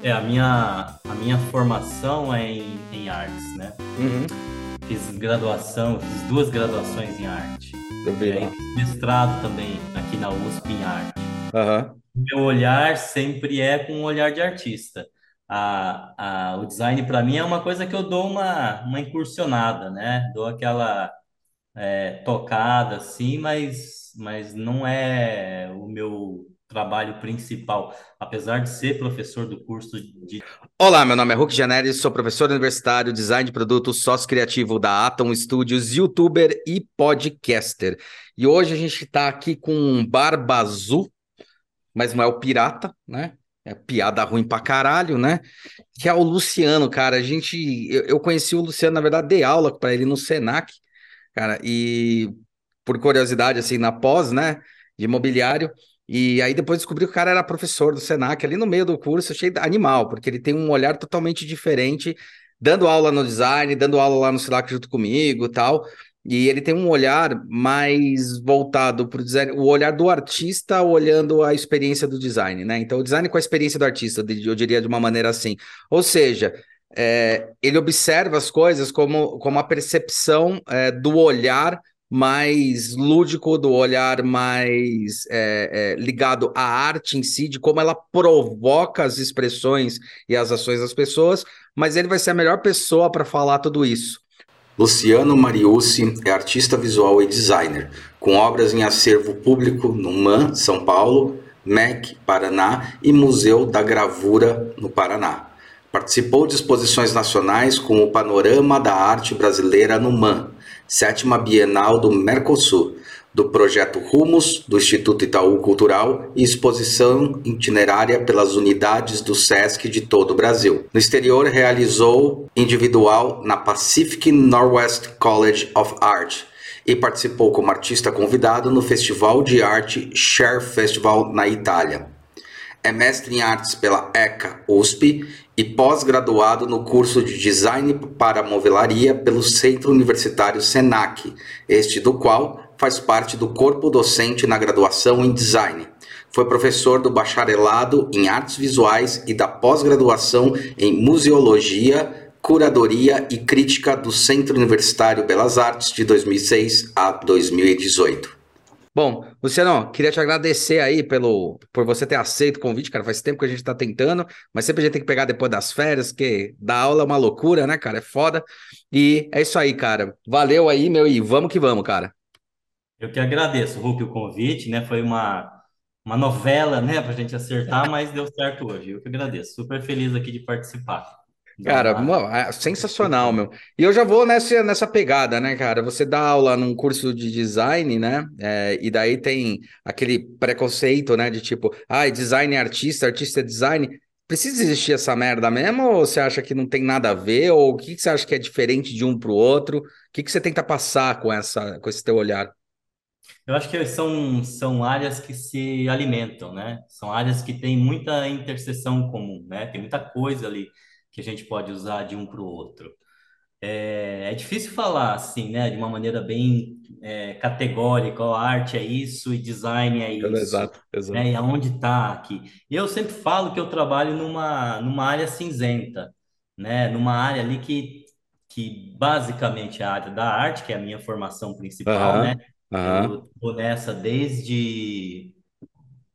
É, a minha, a minha formação é em, em artes, né? Uhum. Fiz graduação, fiz duas graduações em arte. Eu vi lá. fiz mestrado também aqui na USP em arte. Aham. Meu olhar sempre é com um olhar de artista. A, a, o design, para mim, é uma coisa que eu dou uma, uma incursionada, né? Dou aquela é, tocada, assim, mas, mas não é o meu trabalho principal. Apesar de ser professor do curso de Olá, meu nome é Hulk Janelli, sou professor universitário, design de produtos, sócio criativo da Atom Studios, youtuber e podcaster. E hoje a gente está aqui com um Barba Azul, mas não é o pirata, né? É piada ruim pra caralho, né? Que é o Luciano, cara. A gente, eu, eu conheci o Luciano, na verdade, dei aula para ele no Senac, cara, e por curiosidade, assim, na pós, né, de imobiliário. E aí depois descobri que o cara era professor do Senac, ali no meio do curso, achei animal, porque ele tem um olhar totalmente diferente, dando aula no design, dando aula lá no Senac junto comigo e tal. E ele tem um olhar mais voltado para o design, o olhar do artista olhando a experiência do design, né? Então, o design com a experiência do artista, eu diria de uma maneira assim. Ou seja, é, ele observa as coisas como, como a percepção é, do olhar mais lúdico, do olhar mais é, é, ligado à arte em si, de como ela provoca as expressões e as ações das pessoas, mas ele vai ser a melhor pessoa para falar tudo isso. Luciano Mariucci é artista visual e designer, com obras em acervo público no MAN, São Paulo, MEC, Paraná e Museu da Gravura, no Paraná. Participou de exposições nacionais com o Panorama da Arte Brasileira no MAN, sétima Bienal do Mercosul, do projeto Rumos, do Instituto Itaú Cultural e exposição itinerária pelas unidades do SESC de todo o Brasil. No exterior, realizou individual na Pacific Northwest College of Art e participou como artista convidado no Festival de Arte Share Festival na Itália. É mestre em artes pela ECA USP e pós-graduado no curso de Design para Movelaria pelo Centro Universitário SENAC, este do qual faz parte do corpo docente na graduação em Design. Foi professor do bacharelado em Artes Visuais e da pós-graduação em Museologia, Curadoria e Crítica do Centro Universitário Belas Artes de 2006 a 2018. Bom, Luciano, queria te agradecer aí pelo, por você ter aceito o convite, cara. Faz tempo que a gente tá tentando, mas sempre a gente tem que pegar depois das férias, porque dar aula é uma loucura, né, cara? É foda. E é isso aí, cara. Valeu aí, meu, e vamos que vamos, cara. Eu que agradeço, Hulk, o convite, né? Foi uma, uma novela, né, para a gente acertar, mas deu certo hoje. Eu que agradeço. Super feliz aqui de participar. Cara, mano, é sensacional, meu. E eu já vou nessa, nessa pegada, né, cara? Você dá aula num curso de design, né? É, e daí tem aquele preconceito, né? De tipo, ah, design é artista, artista é design. Precisa existir essa merda mesmo? Ou você acha que não tem nada a ver? Ou o que, que você acha que é diferente de um para o outro? O que, que você tenta passar com, essa, com esse teu olhar? Eu acho que são, são áreas que se alimentam, né? São áreas que têm muita interseção comum, né? Tem muita coisa ali que a gente pode usar de um para o outro. É, é, difícil falar assim, né? De uma maneira bem é, categórica, ó, arte é isso e design é isso. Exato, exato. Né? E aonde está aqui. E eu sempre falo que eu trabalho numa, numa área cinzenta, né? Numa área ali que, que basicamente é a área da arte, que é a minha formação principal, Aham, né? aham. Eu tô nessa desde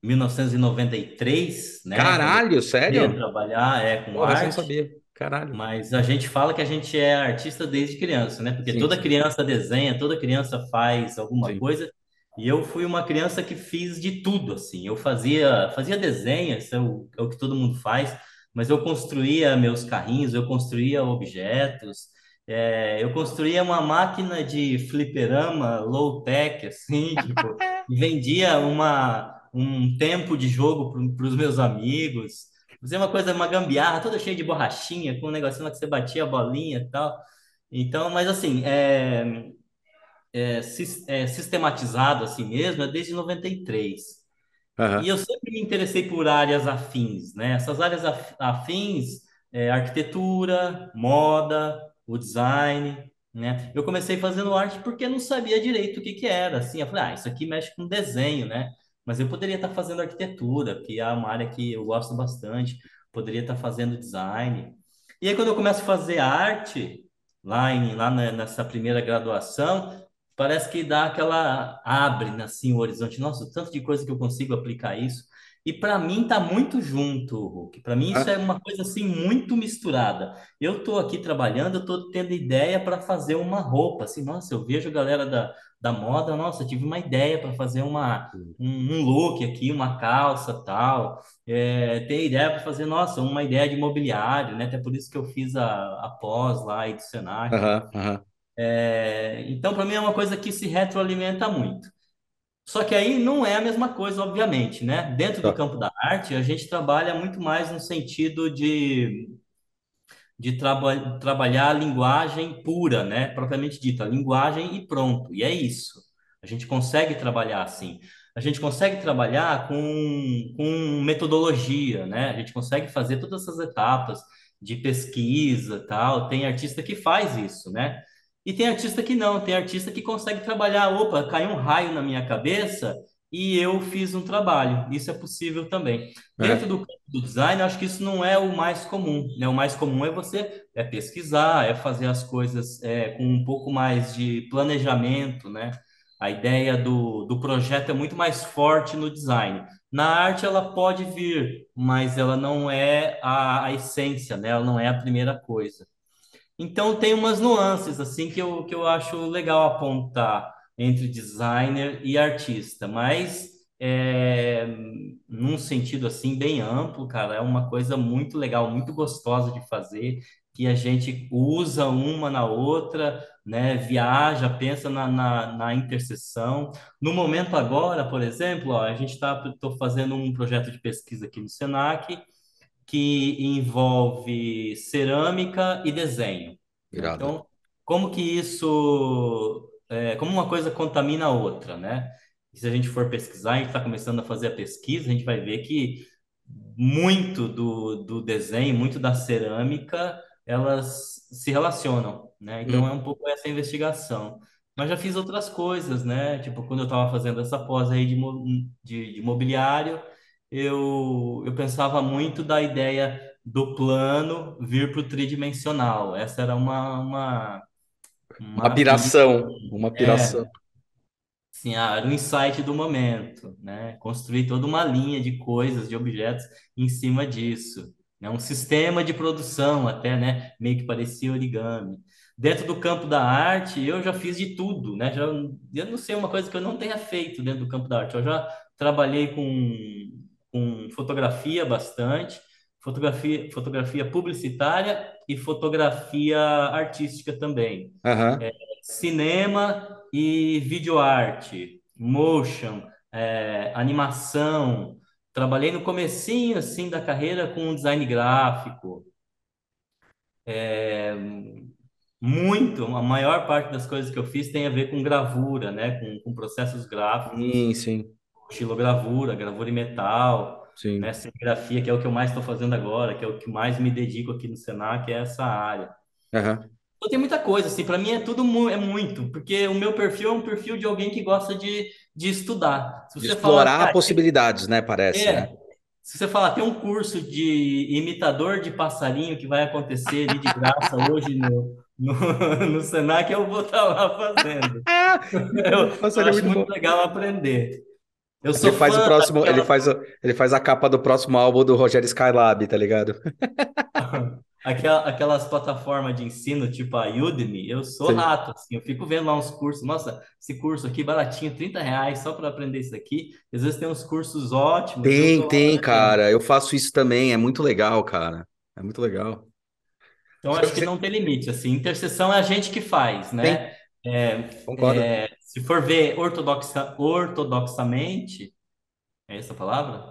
1993, né? Caralho, sério? trabalhar é, com Porra, essa eu não arte, sabia. Caralho. mas a gente fala que a gente é artista desde criança, né? Porque Sim, toda sim, criança desenha, toda criança faz alguma sim. coisa. E eu fui uma criança que fiz de tudo, assim. Eu fazia, fazia desenho, isso é o, é o que todo mundo faz, mas eu construía meus carrinhos, eu construía objetos, é, eu construía uma máquina de fliperama low-tech, assim, tipo, vendia uma, um tempo de jogo para os meus amigos. Fazia uma coisa, uma gambiarra, toda cheia de borrachinha, com um negocinho lá que você batia a bolinha e tal. Então, mas assim, é, é, é, sistematizado assim mesmo é desde 93. E Aham. eu sempre me interessei por áreas afins, né? Essas áreas af- afins, é, arquitetura, moda, o design, né? Eu comecei fazendo arte porque não sabia direito o que que era, assim. Eu falei, ah, isso aqui mexe com desenho, né? Mas eu poderia estar fazendo arquitetura, que é uma área que eu gosto bastante. poderia estar fazendo design. E aí, quando eu começo a fazer arte, lá, em, lá nessa primeira graduação, parece que dá aquela. abre assim o horizonte. Nossa, o tanto de coisa que eu consigo aplicar isso. E para mim tá muito junto, Hulk. Para mim isso Ah, é uma coisa assim muito misturada. Eu estou aqui trabalhando, eu estou tendo ideia para fazer uma roupa. Assim, nossa, eu vejo a galera da, da moda, nossa, tive uma ideia para fazer uma, um, um look aqui, uma calça, tal. É, ter ideia para fazer, nossa, uma ideia de mobiliário, né? Até por isso que eu fiz a, a pós lá aí do Senac. Aham, aham. É, então, para mim é uma coisa que se retroalimenta muito. Só que aí não é a mesma coisa, obviamente, né? Dentro do Tá. campo da arte, a gente trabalha muito mais no sentido de, de traba trabalhar a linguagem pura, né? Propriamente dita, linguagem e pronto. E é isso. A gente consegue trabalhar assim. A gente consegue trabalhar com, com metodologia, né? A gente consegue fazer todas essas etapas de pesquisa, tal. Tem artista que faz isso, né? E tem artista que não, tem artista que consegue trabalhar. Opa, caiu um raio na minha cabeça e eu fiz um trabalho. Isso é possível também. Dentro É. do campo do design, acho que isso não é o mais comum, né? O mais comum é você é pesquisar, é fazer as coisas é, com um pouco mais de planejamento, né? A ideia do, do projeto é muito mais forte no design. Na arte, ela pode vir, mas ela não é a, a essência, né? Ela não é a primeira coisa. Então tem umas nuances assim que eu, que eu acho legal apontar entre designer e artista, mas é, num sentido assim bem amplo, cara, é uma coisa muito legal, muito gostosa de fazer, que a gente usa uma na outra, né? Viaja, pensa na, na, na interseção. No momento agora, por exemplo, ó, a gente está fazendo um projeto de pesquisa aqui no Senac que envolve cerâmica e desenho? Irado. Então, como que isso, é, como uma coisa contamina a outra, né? E se a gente for pesquisar, a gente está começando a fazer a pesquisa, a gente vai ver que muito do, do desenho, muito da cerâmica, elas se relacionam, né? Então, é Hum, um pouco essa investigação. Mas já fiz outras coisas, né? Tipo, quando eu estava fazendo essa pós aí de, de, de mobiliário, eu, eu pensava muito da ideia do plano vir para o tridimensional. Essa era uma, uma, uma uma pira. piração, uma piração. É, Sim, ah, era o insight do momento, né? Construir toda uma linha de coisas, de objetos em cima disso, né? Um sistema de produção até, né? Meio que parecia origami. Dentro do campo da arte, eu já fiz de tudo, né? Já, eu não sei uma coisa que eu não tenha feito dentro do campo da arte. Eu já trabalhei com, com fotografia bastante, fotografia, fotografia publicitária e fotografia artística também Aham. cinema e videoarte, motion, é, animação. Trabalhei no comecinho assim da carreira com design gráfico. É, muito, a maior parte das coisas que eu fiz tem a ver com gravura, né? Com, com processos gráficos, Sim, sim, estilogravura, gravura em metal, né? sim. Serigrafia, que é o que eu mais estou fazendo agora, que é o que mais me dedico aqui no Senac, é essa área. Aham. Então, tem muita coisa, assim, para mim é tudo mu- é muito, porque o meu perfil é um perfil de alguém que gosta de, de estudar. De falar, explorar cara, possibilidades, né? Parece, né? é, se você falar, tem um curso de imitador de passarinho que vai acontecer ali de graça hoje no, no, no Senac, eu vou estar lá fazendo. Ah, Eu, eu é acho muito muito legal aprender. Eu Ele sou faz o próximo, ele faz, ele faz a capa do próximo álbum do Rogério Skylab, tá ligado? Aquela, aquelas plataformas de ensino, tipo a Udemy, eu sou Sim. rato, assim, eu fico vendo lá uns cursos, nossa, esse curso aqui baratinho, 30 reais só para aprender isso aqui. Às vezes tem uns cursos ótimos, Tem, lá tem, aprendendo. cara. Eu faço isso também. É muito legal, cara. É muito legal. Então acho que não tem limite, assim, interseção é a gente que faz, Tem, né? É, concordo. é, se for ver ortodoxa, ortodoxamente, é essa a palavra?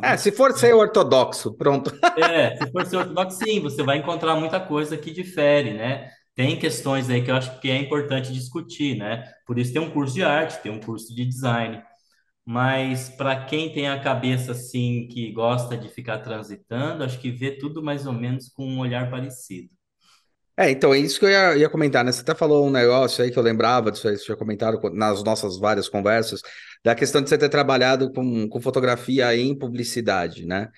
É, se for ser ortodoxo, pronto. É, se for ser ortodoxo, sim, você vai encontrar muita coisa que difere, né? Tem questões aí que eu acho que é importante discutir, né? Por isso tem um curso de arte, tem um curso de design. Mas para quem tem a cabeça assim, que gosta de ficar transitando, acho que vê tudo mais ou menos com um olhar parecido. É, então, é isso que eu ia, ia comentar, né? Você até falou um negócio aí que eu lembrava disso aí, você tinha comentado co- nas nossas várias conversas, da questão de você ter trabalhado com, com fotografia em publicidade, né?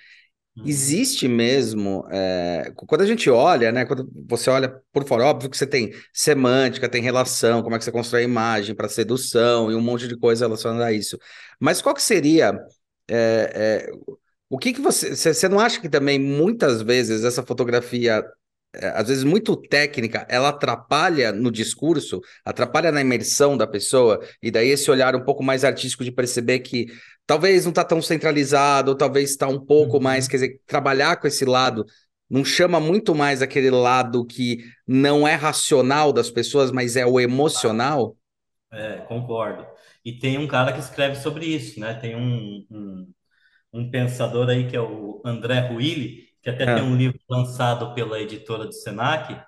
Uhum. Existe mesmo, é, quando a gente olha, né? Quando você olha por fora, óbvio que você tem semântica, tem relação, como é que você constrói a imagem para sedução e um monte de coisa relacionada a isso. Mas qual que seria é, é, o que que você, você você não acha que também muitas vezes essa fotografia às vezes muito técnica, ela atrapalha no discurso, atrapalha na imersão da pessoa, e daí esse olhar um pouco mais artístico de perceber que talvez não está tão centralizado, ou talvez está um pouco mais, Uhum. quer dizer, trabalhar com esse lado não chama muito mais aquele lado que não é racional das pessoas, mas é o emocional? É, concordo. E tem um cara que escreve sobre isso, né? Tem um, um, um pensador aí que é o André Ruili, que até tem Ah, um livro lançado pela editora do Senac.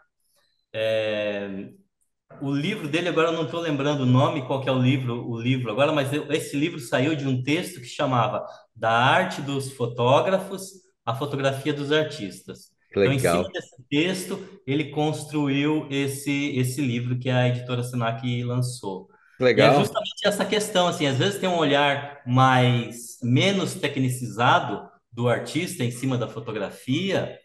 O livro dele, agora eu não estou lembrando o nome, qual que é o livro, o livro agora, mas esse livro saiu de um texto que chamava Da Arte dos Fotógrafos à Fotografia dos Artistas. que Então, em cima legal, desse texto, ele construiu esse, esse livro que a editora Senac lançou. que E é legal. justamente essa questão, assim, às vezes tem um olhar mais, menos tecnicizado do artista em cima da fotografia,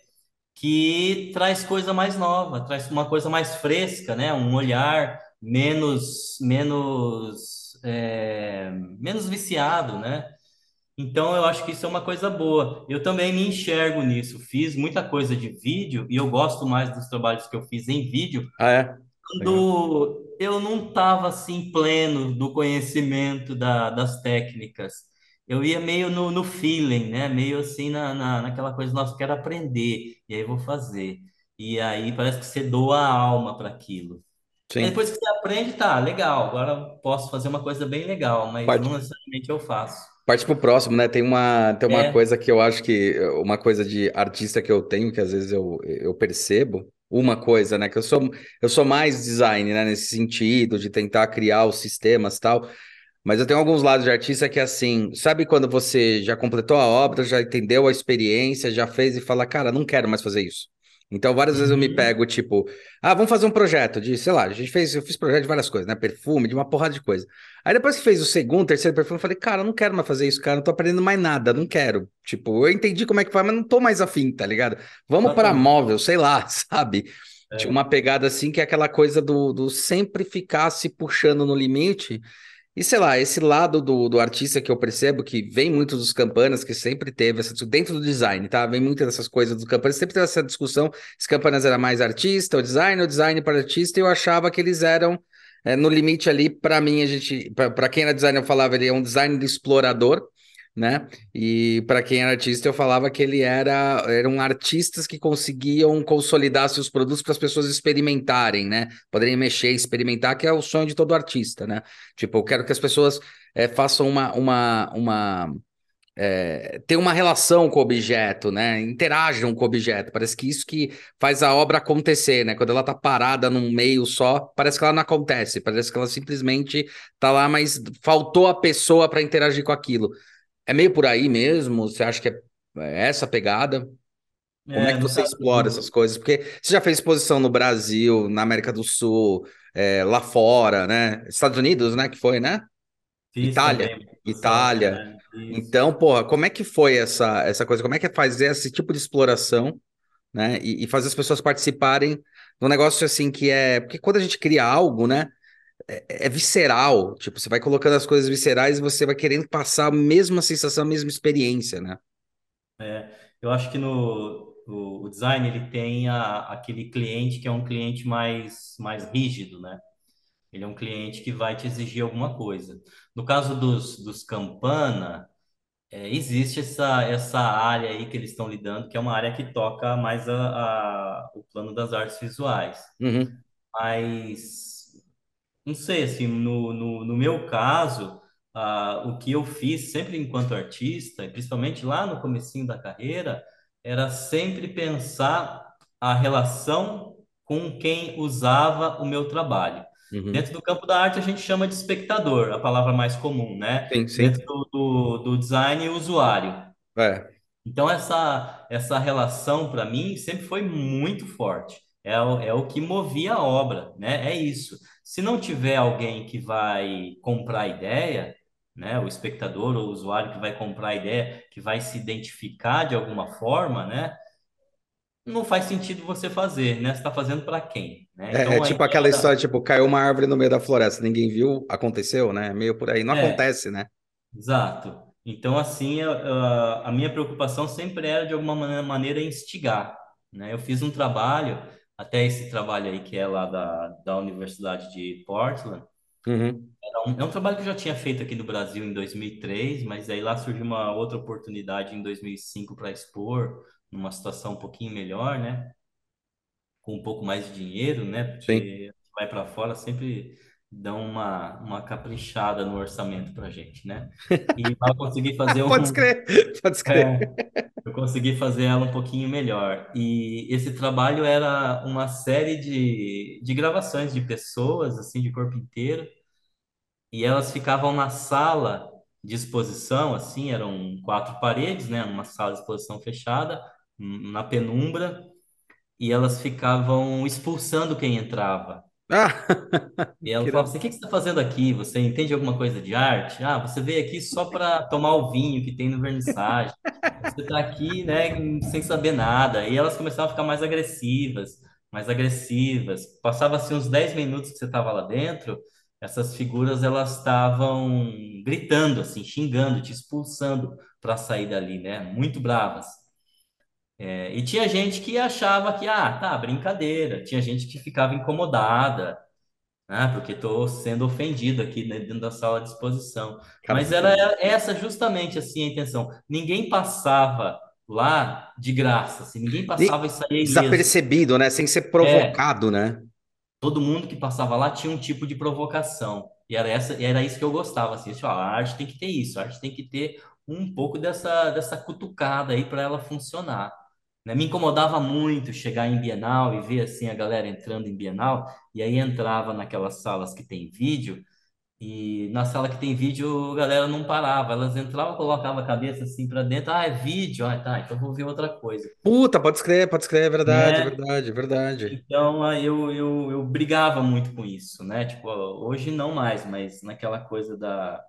que traz coisa mais nova, traz uma coisa mais fresca, né? Um olhar menos, menos, é, menos viciado, né? Então eu acho que isso é uma coisa boa. Eu também me enxergo nisso. Fiz muita coisa de vídeo e eu gosto mais dos trabalhos que eu fiz em vídeo Ah, é? Legal. quando eu não estava assim pleno do conhecimento da, das técnicas. Eu ia meio no, no feeling, né? Meio assim na, na, naquela coisa, nossa, quero aprender, e aí vou fazer. E aí parece que você doa a alma para aquilo. Sim. depois que você aprende, tá, legal, agora posso fazer uma coisa bem legal, mas não necessariamente eu faço. Parte pro próximo, né? Tem uma, tem uma É. coisa que eu acho que, uma coisa de artista que eu tenho, que às vezes eu, eu percebo, uma coisa, né? Que eu sou, eu sou mais design, né? Nesse sentido, de tentar criar os sistemas e tal. Mas eu tenho alguns lados de artista que, assim, sabe quando você já completou a obra, já entendeu a experiência, já fez e fala, cara, não quero mais fazer isso. Então, várias vezes eu me Uhum. pego, tipo, ah, vamos fazer um projeto de, sei lá, a gente fez, eu fiz projeto de várias coisas, né? Perfume, de uma porrada de coisa. Aí depois que fez o segundo, terceiro perfume, eu falei, cara, eu não quero mais fazer isso, cara, não tô aprendendo mais nada, não quero. Tipo, eu entendi como é que faz, mas não tô mais afim, tá ligado? Vamos para Exatamente. móvel, sei lá, sabe? Tinha É. uma pegada assim que é aquela coisa do, do sempre ficar se puxando no limite. E sei lá, esse lado do, do artista que eu percebo que vem muito dos campanas, que sempre teve essa dentro do design, tá? Vem muito dessas coisas dos campanas, sempre teve essa discussão se campanas era mais artista ou design, ou design para artista, e eu achava que eles eram é, no limite ali, para mim, a gente, para quem era designer, eu falava ele é um design de explorador, né? E para quem era artista, eu falava que ele era eram artistas que conseguiam consolidar seus produtos para as pessoas experimentarem, né? Poderem mexer, experimentar, que é o sonho de todo artista, né? Tipo, eu quero que as pessoas é, façam uma, uma, uma é, tenham uma relação com o objeto, né? Interajam com o objeto. Parece que isso que faz a obra acontecer, né? Quando ela tá parada num meio só, parece que ela não acontece. Parece que ela simplesmente tá lá, mas faltou a pessoa para interagir com aquilo. É meio por aí mesmo? Você acha que é é essa pegada? Como é É, que você explora essas coisas? Porque você já fez exposição no Brasil, na América do Sul, é, lá fora, né? Estados Unidos, né? Que foi, né? Itália. também Itália. é, isso. Então, porra, como é que foi essa, essa coisa? Como é que é fazer esse tipo de exploração, né? E, e fazer as pessoas participarem de um negócio assim que é. Porque quando a gente cria algo, né? É, é visceral. Tipo, você vai colocando as coisas viscerais e você vai querendo passar a mesma sensação, a mesma experiência, né? É, eu acho que no o, o design ele tem a, aquele cliente que é um cliente mais, mais rígido, né? Ele é um cliente que vai te exigir alguma coisa. No caso dos, dos Campana, é, existe essa, essa área aí que eles estão lidando, que é uma área que toca mais a, a- o plano das artes visuais. Uhum, Mas Não sei, assim, no, no, no meu caso, ah, o que eu fiz sempre enquanto artista, e principalmente lá no comecinho da carreira, era sempre pensar a relação com quem usava o meu trabalho. uhum. Dentro do campo da arte, a gente chama de espectador, a palavra mais comum, né? Sim, Dentro sim. do, do, do design, usuário. É. Então, essa, essa relação, para mim, sempre foi muito forte. É o, é o que movia a obra, né? É isso. Se não tiver alguém que vai comprar a ideia, né? O espectador ou o usuário que vai comprar a ideia, que vai se identificar de alguma forma, né? Não faz sentido você fazer, né? Você está fazendo para quem, né? É, é Então, a tipo ideia aquela da... história, tipo, caiu uma árvore no meio da floresta, ninguém viu, aconteceu, né? Meio por aí. Não É, acontece, né? exato. Então, assim, a, a- minha preocupação sempre era, de alguma mane- maneira, instigar, né? Eu fiz um trabalho, até esse trabalho aí, que é lá da, da Universidade de Portland, Uhum. É um, é um trabalho que eu já tinha feito aqui no Brasil em 2003, mas aí lá surgiu uma outra oportunidade em 2005 para expor, numa situação um pouquinho melhor, né? Com um pouco mais de dinheiro, né? Sim. Porque vai para fora sempre dão uma, uma caprichada no orçamento para gente, né? E eu consegui fazer Pode um, escrever, pode escrever. é, eu consegui fazer ela um pouquinho melhor. E esse trabalho era uma série de, de gravações de pessoas, assim, de corpo inteiro, e elas ficavam na sala de exposição, assim, eram quatro paredes, né, uma sala de exposição fechada, na penumbra, e elas ficavam expulsando quem entrava. Ah, E que ela falava assim: O que que você está fazendo aqui? Você entende alguma coisa de arte? Ah, você veio aqui só para tomar o vinho que tem no vernissage. Você está aqui, né, sem saber nada. E elas começavam a ficar mais agressivas, mais agressivas. Passava-se uns 10 minutos que você estava lá dentro, essas figuras elas estavam gritando, assim, xingando, te expulsando para sair dali, né? Muito bravas. É, e tinha gente que achava que, ah, tá, brincadeira. Tinha gente que ficava incomodada ah, porque estou sendo ofendido aqui né, dentro da sala de exposição. cara, Mas era essa justamente assim a intenção. Ninguém passava lá de graça, assim, ninguém passava e saía ileso. desapercebido, né? Sem ser É, provocado, né? todo mundo que passava lá tinha um tipo de provocação. E era essa, e era isso que eu gostava, assim, assim, ó, a arte tem que ter isso, a arte tem que ter um pouco dessa, dessa cutucada aí para ela funcionar. Né? Me incomodava muito chegar em Bienal e ver assim a galera entrando em Bienal, e aí entrava naquelas salas que tem vídeo, e na sala que tem vídeo a galera não parava, elas entravam, colocavam a cabeça assim para dentro, ah, é vídeo, ah, tá, então vou ver outra coisa, Puta, pode escrever, pode escrever, é verdade, é né? verdade, é verdade. Então, aí eu, eu, eu brigava muito com isso, né? Tipo, hoje não mais, mas naquela coisa da,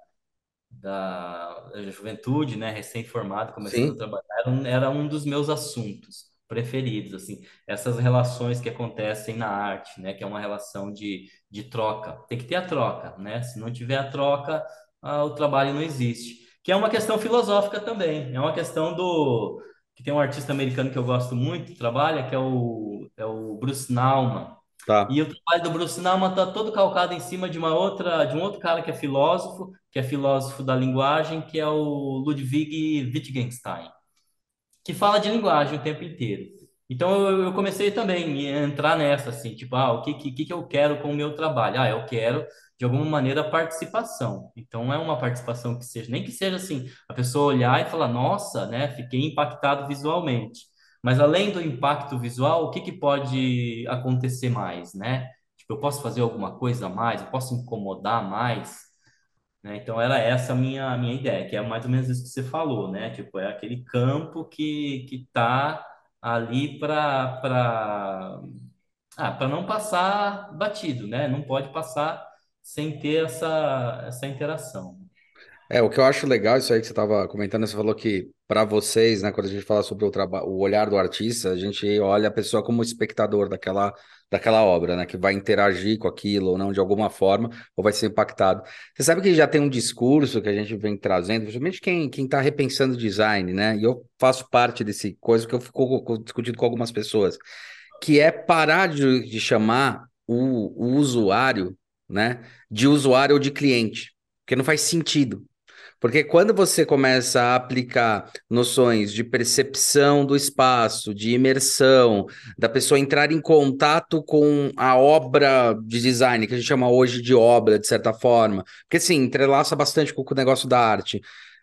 da juventude, né, recém-formado, começando a Sim, trabalhar, era um, era um dos meus assuntos preferidos, assim, essas relações que acontecem na arte, né, que é uma relação de, de troca. Tem que ter a troca, né? Se não tiver a troca, ah, o trabalho não existe. Que é uma questão filosófica também, é uma questão do que tem um artista americano que eu gosto muito, trabalha, que é o, é o Bruce Nauman. Tá. E o trabalho do Bruce Nauman está todo calcado em cima de uma outra, de um outro cara que é filósofo, que é filósofo da linguagem, que é o Ludwig Wittgenstein, que fala de linguagem o tempo inteiro. Então eu, eu comecei também a entrar nessa, assim, tipo, ah, o que, que, que eu quero com o meu trabalho? Ah, eu quero, de alguma maneira, participação. Então é uma participação que seja, nem que seja assim, a pessoa olhar e falar, nossa, né, fiquei impactado visualmente. Mas além do impacto visual, o que, que pode acontecer mais, né? Tipo, eu posso fazer alguma coisa a mais? Eu posso incomodar mais? né? Então era essa a minha, a minha ideia, que é mais ou menos isso que você falou, né? Tipo, é aquele campo que que tá ali para ah, não passar batido, né? Não pode passar sem ter essa essa interação. É, o que eu acho legal, isso aí que você estava comentando, você falou que para vocês, né, quando a gente fala sobre o o olhar do artista, a gente olha a pessoa como espectador daquela, daquela obra, né, que vai interagir com aquilo ou não de alguma forma, ou vai ser impactado. Você sabe que já tem um discurso que a gente vem trazendo, principalmente quem quem está repensando design, né, e eu faço parte desse coisa que eu fico co- discutindo com algumas pessoas, que é parar de, de chamar o, o usuário, né, de usuário ou de cliente, porque não faz sentido. Porque quando você começa a aplicar noções de percepção do espaço, de imersão, da pessoa entrar em contato com a obra de design, que a gente chama hoje de obra, de certa forma, porque sim, entrelaça bastante com o negócio da arte.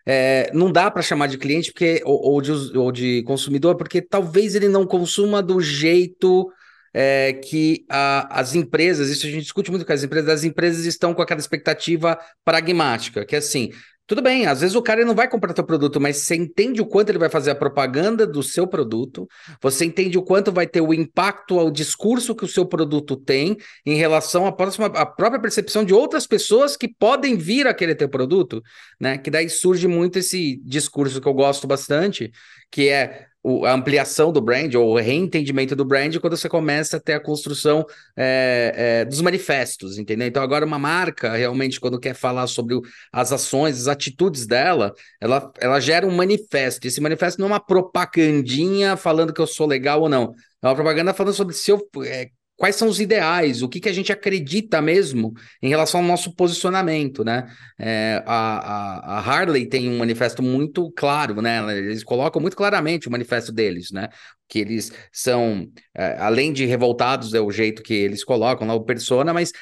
É, não dá para chamar de cliente porque, ou, ou de, ou de consumidor, porque talvez ele não consuma do jeito é, que a- as empresas, isso a gente discute muito com as empresas, as empresas estão com aquela expectativa pragmática, que é assim. Tudo bem, às vezes o cara não vai comprar teu produto, mas você entende o quanto ele vai fazer a propaganda do seu produto, você entende o quanto vai ter o impacto ao discurso que o seu produto tem em relação à, próxima, à própria percepção de outras pessoas que podem vir a querer teu produto, né? Que daí surge muito esse discurso que eu gosto bastante, que é a ampliação do brand ou o reentendimento do brand quando você começa a ter a construção é, é, dos manifestos, entendeu? Então, agora uma marca, realmente, quando quer falar sobre o, as ações, as atitudes dela, ela, ela gera um manifesto. Esse manifesto não é uma propagandinha falando que eu sou legal ou não. É uma propaganda falando sobre se eu é, quais são os ideais, o que, que a gente acredita mesmo em relação ao nosso posicionamento, né? É, a, a, a, Harley tem um manifesto muito claro, né? Eles colocam muito claramente o manifesto deles, né? Que eles são, é, além de revoltados, é o jeito que eles colocam lá o persona, mas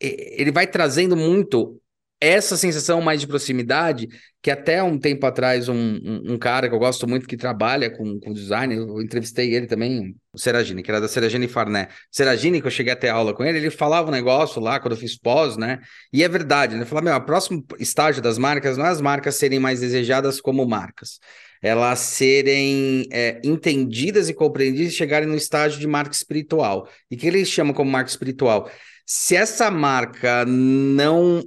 ele vai trazendo muito essa sensação mais de proximidade, que até um tempo atrás, um, um, um, cara que eu gosto muito que trabalha com, com design, eu entrevistei ele também, o Seragini, que era da Seragini Farné. Seragini, que eu cheguei até aula com ele, ele falava um negócio lá quando eu fiz pós, né? E é verdade, né? Ele falava, meu, o próximo estágio das marcas não é as marcas serem mais desejadas como marcas, elas serem é, entendidas e compreendidas e chegarem no estágio de marca espiritual. E que ele chama como marca espiritual? Se essa marca não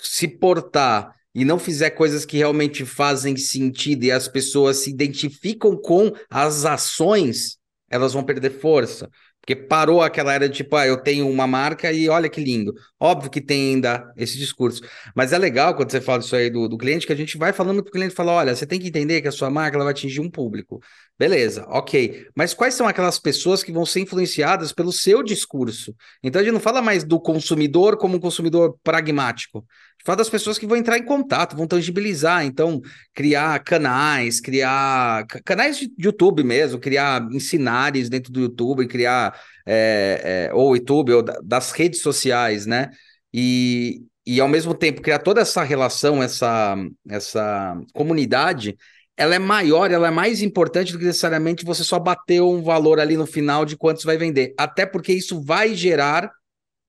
se portar e não fizer coisas que realmente fazem sentido e as pessoas se identificam com as ações, elas vão perder força. Porque parou aquela era de tipo, ah, eu tenho uma marca e olha que lindo. Óbvio que tem ainda esse discurso. Mas é legal quando você fala isso aí do, do cliente, que a gente vai falando para o cliente fala: olha, você tem que entender que a sua marca ela vai atingir um público. Beleza, ok. Mas quais são aquelas pessoas que vão ser influenciadas pelo seu discurso? Então a gente não fala mais do consumidor como um consumidor pragmático fala das pessoas que vão entrar em contato, vão tangibilizar, então criar canais, criar canais de YouTube mesmo, criar ensinares dentro do YouTube, criar é, é, ou YouTube ou das redes sociais, né? E, e ao mesmo tempo criar toda essa relação, essa, essa comunidade, ela é maior, ela é mais importante do que necessariamente você só bater um valor ali no final de quanto você vai vender. Até porque isso vai gerar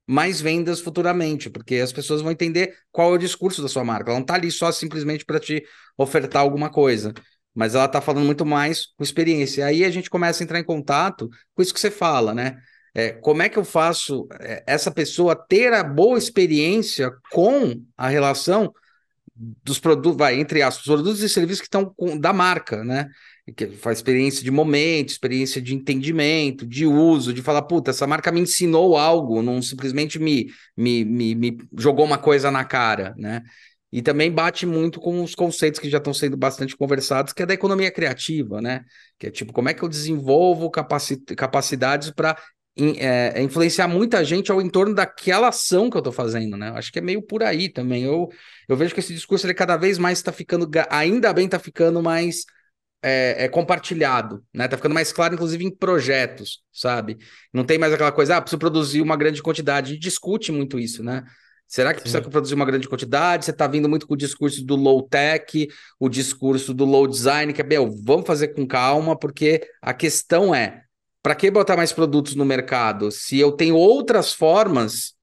mais vendas futuramente, porque as pessoas vão entender qual é o discurso da sua marca. Ela não está ali só simplesmente para te ofertar alguma coisa, mas ela está falando muito mais com experiência. Aí a gente começa a entrar em contato com isso que você fala, né? É, como é que eu faço é, essa pessoa ter a boa experiência com a relação dos produtos, vai, entre aspas, produtos e serviços que estão da marca, né? Que faz experiência de momento, experiência de entendimento, de uso, de falar, puta, essa marca me ensinou algo, não simplesmente me, me, me, me jogou uma coisa na cara, né? E também bate muito com os conceitos que já estão sendo bastante conversados, que é da economia criativa, né? Que é tipo, como é que eu desenvolvo capaci capacidades para é, influenciar muita gente ao entorno daquela ação que eu estou fazendo, né? Acho que é meio por aí também. Eu, eu vejo que esse discurso ele cada vez mais está ficando, ainda bem está ficando mais é, é, compartilhado, né? Tá ficando mais claro, inclusive, em projetos, sabe? Não tem mais aquela coisa, ah, preciso produzir uma grande quantidade. E discute muito isso, né? Será que precisa Sim. produzir uma grande quantidade? Você está vindo muito com o discurso do low tech, o discurso do low design, que é, meu, vamos fazer com calma, porque a questão é, para que botar mais produtos no mercado se eu tenho outras formas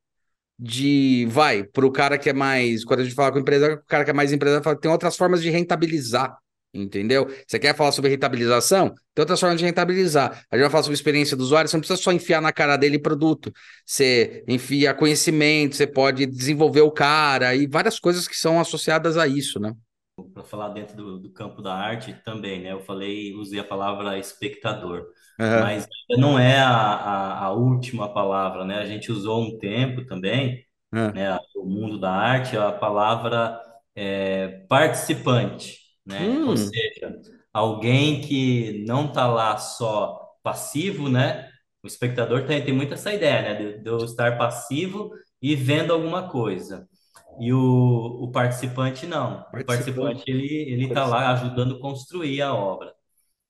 de, vai, para o cara que é mais, quando a gente fala com empresa, o cara que é mais empresário, tem outras formas de rentabilizar Entendeu? Você quer falar sobre rentabilização? Tem outras formas de rentabilizar. A gente vai falar sobre experiência do usuário, você não precisa só enfiar na cara dele produto. Você enfia conhecimento, você pode desenvolver o cara e várias coisas que são associadas a isso, né? Para falar dentro do, do, campo da arte também, né? Eu falei, usei a palavra espectador, uhum. mas não é a, a, a, última palavra, né? A gente usou um tempo também, uhum. né? O mundo da arte, a palavra é, participante né? Hum. Ou seja, alguém que não está lá só passivo, né? O espectador tem, tem muito essa ideia, né? De, de eu estar passivo e vendo alguma coisa. E o, o participante não. Participante. O participante ele ele está lá ajudando a construir a obra.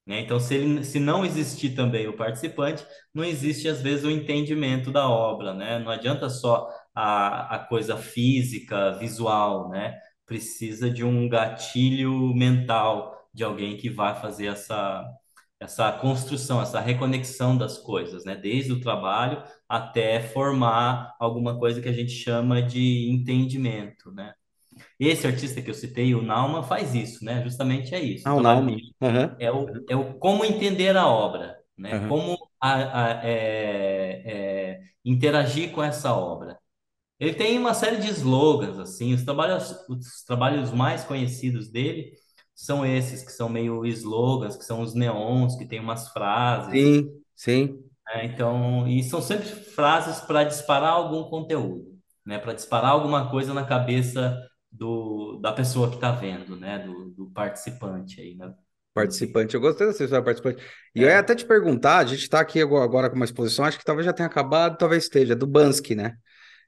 Né? Então, se, ele, se não existir também o participante, não existe às vezes o entendimento da obra, né? Não adianta só a, a coisa física, visual, né? Precisa de um gatilho mental de alguém que vai fazer essa essa construção, essa reconexão das coisas, né? Desde o trabalho até formar alguma coisa que a gente chama de entendimento, né? Esse artista que eu citei, o Nauman, faz isso, né? Justamente é isso. Ah, o Nauman. Uhum. É, o, é o como entender a obra, né? Uhum. Como a, a, é, é, interagir com essa obra. Ele tem uma série de slogans, assim, os trabalhos, os trabalhos mais conhecidos dele são esses, que são meio slogans, que são os neons, que tem umas frases. Sim, sim. É, então, e são sempre frases para disparar algum conteúdo, né? Para disparar alguma coisa na cabeça do, da pessoa que está vendo, né? Do, do participante aí, né? Participante, eu gostei dessa história participante. E é. eu ia até te perguntar, a gente está aqui agora com uma exposição, acho que talvez já tenha acabado, talvez esteja, do Bansky, né?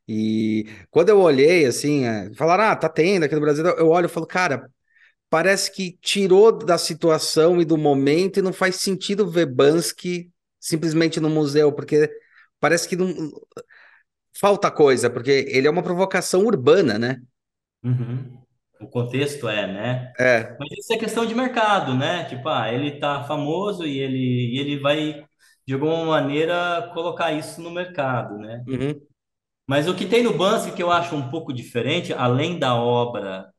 E quando eu olhei, assim, é, falaram, ah, tá tendo aqui no Brasil, eu olho e falo, cara, parece que tirou da situação e do momento e não faz sentido ver Bansky simplesmente no museu, porque parece que não falta coisa, porque ele é uma provocação urbana, né? Uhum. O contexto é, né? É. Mas isso é questão de mercado, né? Tipo, ah, ele tá famoso e ele, e ele vai, de alguma maneira, colocar isso no mercado, né? Uhum. Mas o que tem no Bansky que eu acho um pouco diferente, além da obra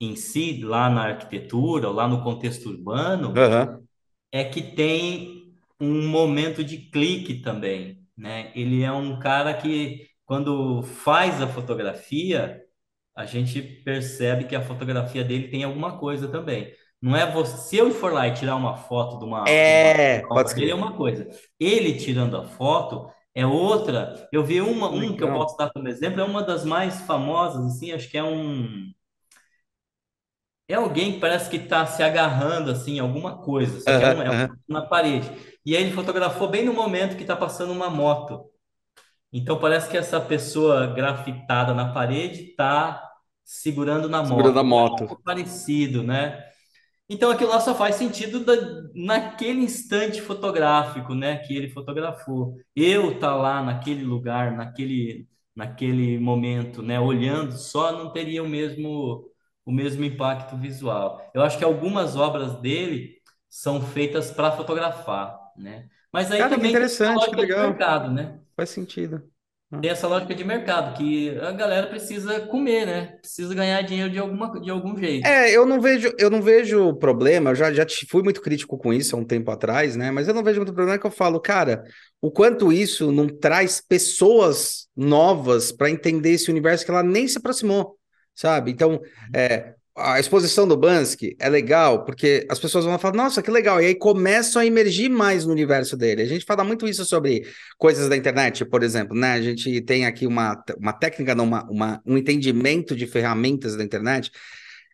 em si, lá na arquitetura, ou lá no contexto urbano, uhum. é que tem um momento de clique também, né? Ele é um cara que, quando faz a fotografia, a gente percebe que a fotografia dele tem alguma coisa também. Não é você, se eu for lá e tirar uma foto de uma, é, uma, pode dele é uma coisa. Ele tirando a foto é outra. Eu vi uma, um que eu posso dar como exemplo, é uma das mais famosas, assim, acho que é um é alguém que parece que está se agarrando assim alguma coisa, só que é, um, é um, na parede. E aí ele fotografou bem no momento que está passando uma moto. Então parece que essa pessoa grafitada na parede está segurando na segurando moto. a moto. É um parecido, né? Então aquilo lá só faz sentido da, naquele instante fotográfico, né, que ele fotografou. Eu tá lá naquele lugar, naquele naquele momento, né, olhando só não teria o mesmo o mesmo impacto visual. Eu acho que algumas obras dele são feitas para fotografar, né? Mas aí Cara, também que interessante, que legal. mercado, né? Faz sentido. Tem essa lógica de mercado, que a galera precisa comer, né? Precisa ganhar dinheiro de, alguma, de algum jeito. É, eu não vejo, eu não vejo problema, eu já, já fui muito crítico com isso há um tempo atrás, né? Mas eu não vejo muito problema que eu falo, cara, o quanto isso não traz pessoas novas para entender esse universo que ela nem se aproximou, sabe? Então, é, a exposição do Bansky é legal, porque as pessoas vão falar, nossa, que legal, e aí começam a emergir mais no universo dele. A gente fala muito isso sobre coisas da internet, por exemplo, né? A gente tem aqui uma, uma técnica, não, uma, uma, um entendimento de ferramentas da internet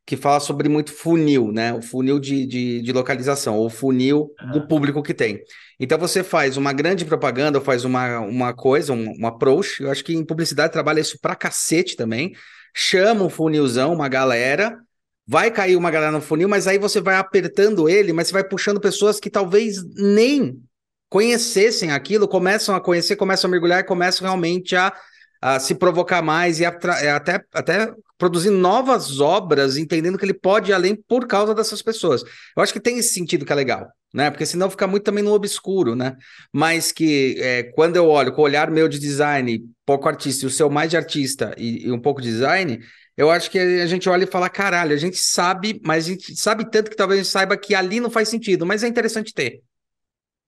que fala sobre muito funil, né? O funil de, de, de localização, ou funil uhum. do público que tem. Então você faz uma grande propaganda, ou faz uma, uma coisa, um, um approach. Eu acho que em publicidade trabalha isso pra cacete também. Chama um funilzão, uma galera, vai cair uma galera no funil, mas aí você vai apertando ele, mas você vai puxando pessoas que talvez nem conhecessem aquilo, começam a conhecer, começam a mergulhar e começam realmente a, a se provocar mais e a, até, até produzir novas obras, entendendo que ele pode ir além por causa dessas pessoas. Eu acho que tem esse sentido que é legal, né? Porque senão fica muito também no obscuro, né? Mas que é, quando eu olho com o olhar meu de design, pouco artista, e o seu mais de artista e, e um pouco de design, eu acho que a gente olha e fala, caralho, a gente sabe, mas a gente sabe tanto que talvez a gente saiba que ali não faz sentido, mas é interessante ter.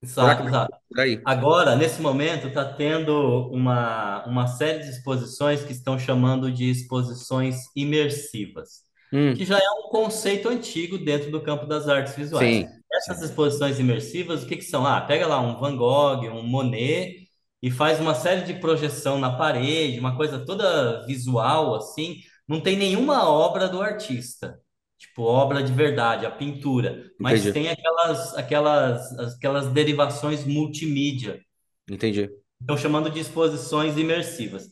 Exato, exato. Agora, nesse momento, está tendo uma, uma série de exposições que estão chamando de exposições imersivas, hum. que já é um conceito antigo dentro do campo das artes visuais. Sim, Essas exposições imersivas, o que, que são? Ah, pega lá um Van Gogh, um Monet, e faz uma série de projeção na parede, uma coisa toda visual, assim, não tem nenhuma obra do artista, tipo obra de verdade, a pintura, mas Entendi. tem aquelas, aquelas, aquelas derivações multimídia. Entendi. Estão chamando de exposições imersivas.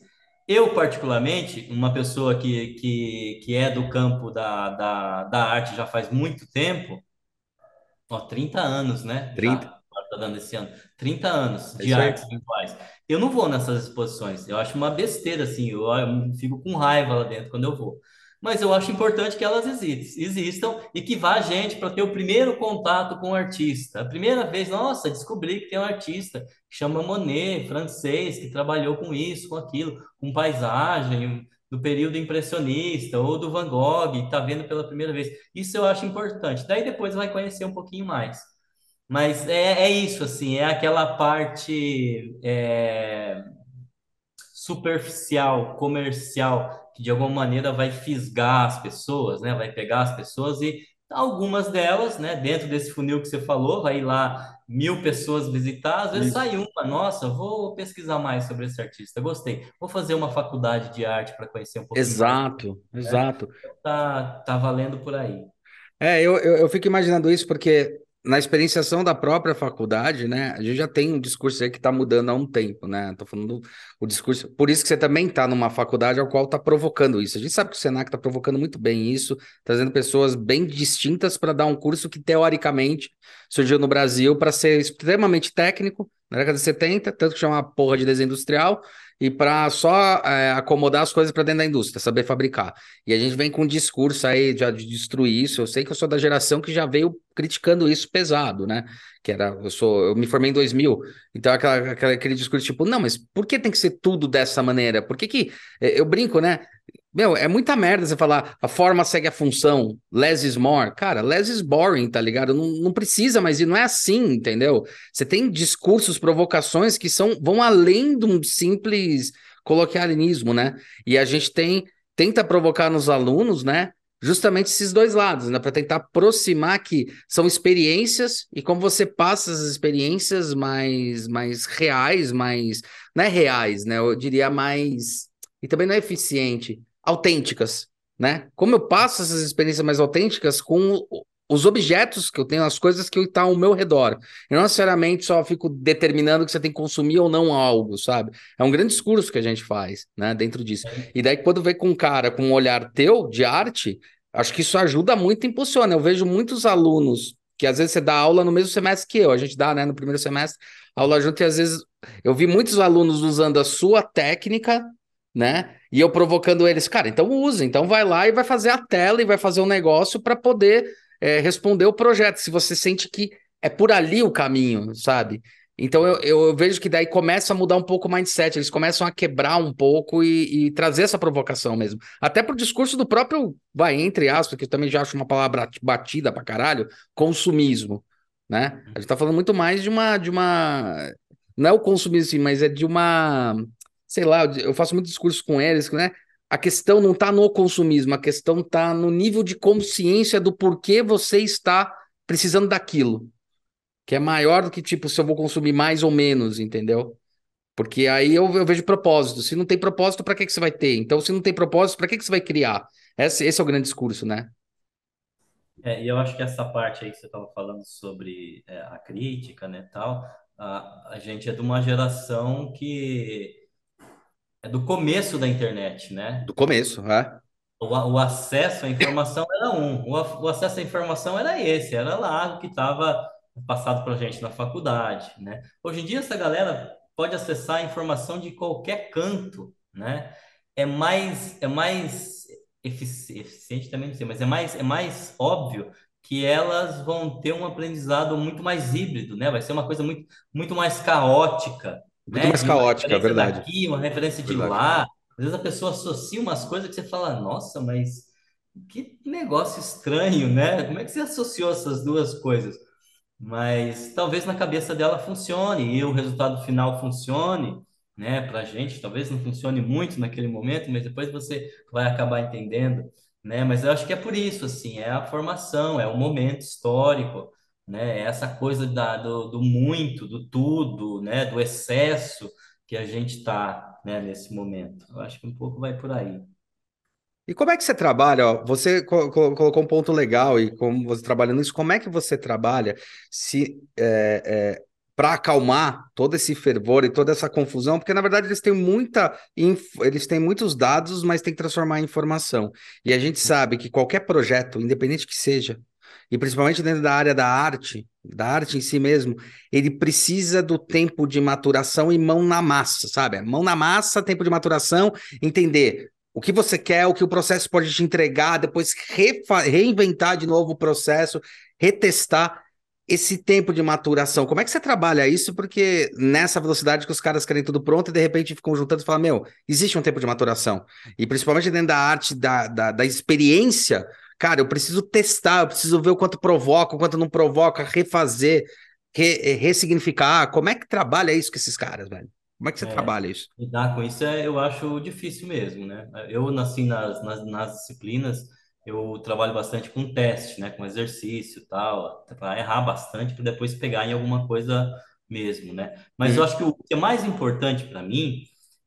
Eu, particularmente, uma pessoa que, que, que é do campo da, da, da arte já faz muito tempo, ó, 30 anos, né? 30. Tá dando esse ano. 30 anos é de artes visuais. Eu não vou nessas exposições. Eu acho uma besteira, assim. Eu, eu fico com raiva lá dentro quando eu vou. Mas eu acho importante que elas existam e que vá gente para ter o primeiro contato com o artista. A primeira vez, nossa, descobri que tem um artista que chama Monet, francês, que trabalhou com isso, com aquilo, com paisagem, do período impressionista ou do Van Gogh, está vendo pela primeira vez. Isso eu acho importante. Daí depois vai conhecer um pouquinho mais. Mas é, é isso, assim, é aquela parte é, superficial, comercial, que de alguma maneira vai fisgar as pessoas, né? Vai pegar as pessoas e algumas delas, né? Dentro desse funil que você falou, vai ir lá mil pessoas visitar, às vezes Isso. sai uma, nossa, vou pesquisar mais sobre esse artista, gostei, vou fazer uma faculdade de arte para conhecer um pouco exato, mais. Exato, exato. Né? Tá, tá valendo por aí. É, eu, eu, eu fico imaginando isso porque na experienciação da própria faculdade, né, a gente já tem um discurso aí que está mudando há um tempo, né? Tô falando o discurso. Por isso que você também está numa faculdade ao qual está provocando isso. A gente sabe que o Senac está provocando muito bem isso, trazendo pessoas bem distintas para dar um curso que teoricamente surgiu no Brasil para ser extremamente técnico na década de 70, tanto que chama porra de desenho industrial, e para só é, acomodar as coisas para dentro da indústria, saber fabricar. E a gente vem com um discurso aí de, de destruir isso. Eu sei que eu sou da geração que já veio criticando isso pesado, né? Que era, eu sou, eu me formei em 2000, então aquela, aquela, aquele discurso tipo, não, mas por que tem que ser tudo dessa maneira? Por que que, é, eu brinco, né? Meu, é muita merda você falar a forma segue a função, less is more. Cara, less is boring, tá ligado? Não, não precisa mais ir, não é assim, entendeu? Você tem discursos, provocações que são vão além de um simples coloquialismo, né? E a gente tem tenta provocar nos alunos, né? Justamente esses dois lados, né? Para tentar aproximar que são experiências e como você passa as experiências mais, mais reais, mais. Não é reais, né? Eu diria mais. E também não é eficiente autênticas, né? Como eu passo essas experiências mais autênticas com os objetos que eu tenho, as coisas que estão ao meu redor. E não necessariamente só fico determinando que você tem que consumir ou não algo, sabe? É um grande discurso que a gente faz, né, dentro disso. E daí, quando vem com um cara com um olhar teu de arte, acho que isso ajuda muito e impulsiona. Eu vejo muitos alunos que às vezes você dá aula no mesmo semestre que eu, a gente dá, né, no primeiro semestre, aula junto, e às vezes eu vi muitos alunos usando a sua técnica né? E eu provocando eles, cara, então usa, então vai lá e vai fazer a tela e vai fazer um negócio para poder é, responder o projeto. Se você sente que é por ali o caminho, sabe? Então eu, eu, vejo que daí começa a mudar um pouco o mindset, eles começam a quebrar um pouco e, e trazer essa provocação mesmo. Até pro discurso do próprio, vai, entre aspas, que eu também já acho uma palavra batida pra caralho, consumismo, né? A gente tá falando muito mais de uma, de uma, não é o consumismo, mas é de uma sei lá, eu faço muito discurso com eles, né? A questão não está no consumismo, a questão está no nível de consciência do porquê você está precisando daquilo. Que é maior do que, tipo, se eu vou consumir mais ou menos, entendeu? Porque aí eu, eu vejo propósito. Se não tem propósito, para que, que você vai ter? Então, se não tem propósito, para que, que você vai criar? Esse, esse é o grande discurso, né? É, e eu acho que essa parte aí que você estava falando sobre é, a crítica, né, tal, a, a gente é de uma geração que é do começo da internet, né? Do começo, é. O, o acesso à informação era um, o, o, acesso à informação era esse, era lá o que estava passado para a gente na faculdade, né? Hoje em dia essa galera pode acessar a informação de qualquer canto, né? É mais, é mais efici eficiente também, não sei, mas é mais, é mais óbvio que elas vão ter um aprendizado muito mais híbrido, né? Vai ser uma coisa muito, muito mais caótica, muito né? mais caótica, é verdade. Daqui, uma referência de verdade. lá. Às vezes a pessoa associa umas coisas que você fala, nossa, mas que negócio estranho, né? Como é que você associou essas duas coisas? Mas talvez na cabeça dela funcione e o resultado final funcione, né? Para a gente, talvez não funcione muito naquele momento, mas depois você vai acabar entendendo, né? Mas eu acho que é por isso, assim, é a formação, é o momento histórico, né? Essa coisa da, do, do muito, do tudo, né? Do excesso que a gente está, né? Nesse momento. Eu acho que um pouco vai por aí. E como é que você trabalha? Você colocou um ponto legal e como você trabalha nisso, como é que você trabalha se é, é, para acalmar todo esse fervor e toda essa confusão? Porque na verdade eles têm muita eles têm muitos dados, mas tem que transformar em informação. E a gente sabe que qualquer projeto, independente que seja, e principalmente dentro da área da arte, da arte em si mesmo, ele precisa do tempo de maturação e mão na massa, sabe? Mão na massa, tempo de maturação, entender o que você quer, o que o processo pode te entregar, depois reinventar de novo o processo, retestar. esse tempo de maturação, como é que você trabalha isso? Porque nessa velocidade que os caras querem tudo pronto e de repente ficam juntando e falam, meu, existe um tempo de maturação. E principalmente dentro da arte, da, da, da experiência, cara, eu preciso testar, eu preciso ver o quanto provoca, o quanto não provoca, refazer, re, ressignificar. Como é que trabalha isso com esses caras, velho? Como é que você É, trabalha isso? lidar com isso é, eu acho difícil mesmo, né? Eu nasci nas, nas, nas disciplinas, eu trabalho bastante com teste, né? Com exercício e tal, para errar bastante para depois pegar em alguma coisa mesmo, né? Mas eu Uhum, acho que o que é mais importante para mim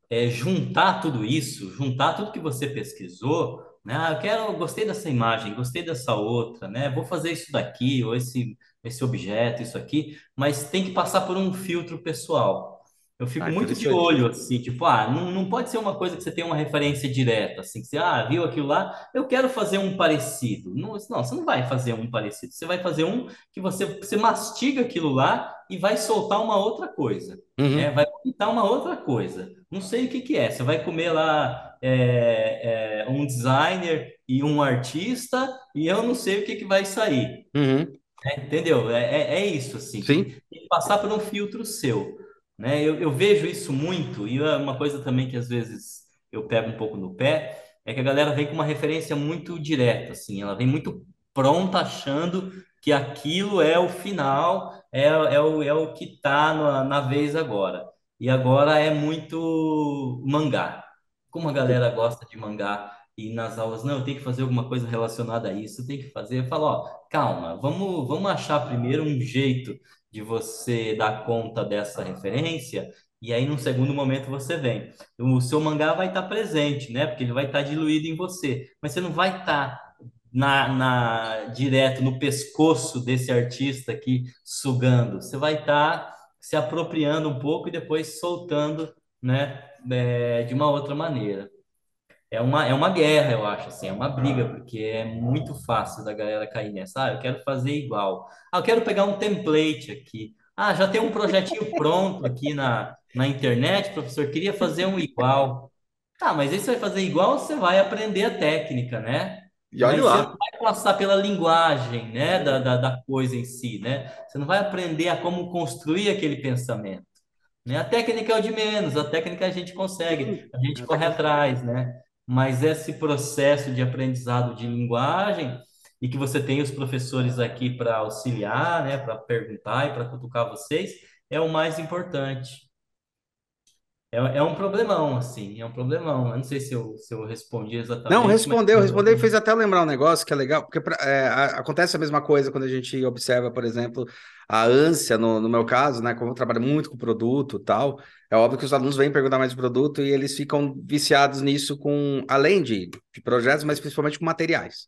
é juntar tudo isso, juntar tudo que você pesquisou, né? Ah, eu quero, gostei dessa imagem, gostei dessa outra, né? Vou fazer isso daqui, ou esse, esse objeto, isso aqui, mas tem que passar por um filtro pessoal. Eu Ah, fico muito de olho, assim, tipo, ah, não, não pode ser uma coisa que você tem uma referência direta, assim, que você, ah, viu aquilo lá, eu quero fazer um parecido. Não, não, você não vai fazer um parecido, você vai fazer um que você, você mastiga aquilo lá e vai soltar uma outra coisa né? Uhum, Vai pintar uma outra coisa. Não sei o que que é. Você vai comer lá é, é, um designer e um artista e eu não sei o que que vai sair. uhum, né? Entendeu? É, é, é isso, assim. Tem, sim. tem que passar por um filtro seu, né? Eu, eu vejo isso muito e é uma coisa também que às vezes eu pego um pouco no pé é que a galera vem com uma referência muito direta, assim. Ela vem muito pronta achando que aquilo é o final, é, é o, é o que tá na, na vez agora. E agora é muito mangá. Como a galera gosta de mangá e nas aulas, não, eu tenho que fazer alguma coisa relacionada a isso, tenho que fazer. Eu falo, ó, calma, vamos, vamos achar primeiro um jeito de você dar conta dessa referência, e aí, num segundo momento, você vem. O seu mangá vai estar presente, né? Porque ele vai estar diluído em você, mas você não vai estar na, na direto no pescoço desse artista aqui sugando. Você vai estar se apropriando um pouco e depois soltando, né? é, de uma outra maneira. É uma, é uma guerra, eu acho, assim, é uma briga, porque é muito fácil da galera cair nessa. Ah, eu quero fazer igual. Ah, eu quero pegar um template aqui. Ah, já tem um projetinho pronto aqui na, na internet, professor, queria fazer um igual. Tá, mas aí você vai fazer igual, você vai aprender a técnica, né? E olha Mas você não lá. vai passar pela linguagem, né, da, da, da coisa em si, né? Você não vai aprender a como construir aquele pensamento né? A técnica é o de menos, a técnica a gente consegue, a gente corre atrás, né? Mas esse processo de aprendizado de linguagem e que você tem os professores aqui para auxiliar, né, para perguntar e para cutucar vocês, é o mais importante. É, é um problemão, assim, é um problemão. Eu não sei se eu, se eu respondi Não, exatamente, mas respondeu, respondeu e fez até lembrar um negócio que é legal, porque é, acontece a mesma coisa quando a gente observa, por exemplo, a ânsia, no, no meu caso, né? Como eu trabalho muito com produto e tal, é óbvio que os alunos vêm perguntar mais de produto e eles ficam viciados nisso com, além de, de projetos, mas principalmente com materiais.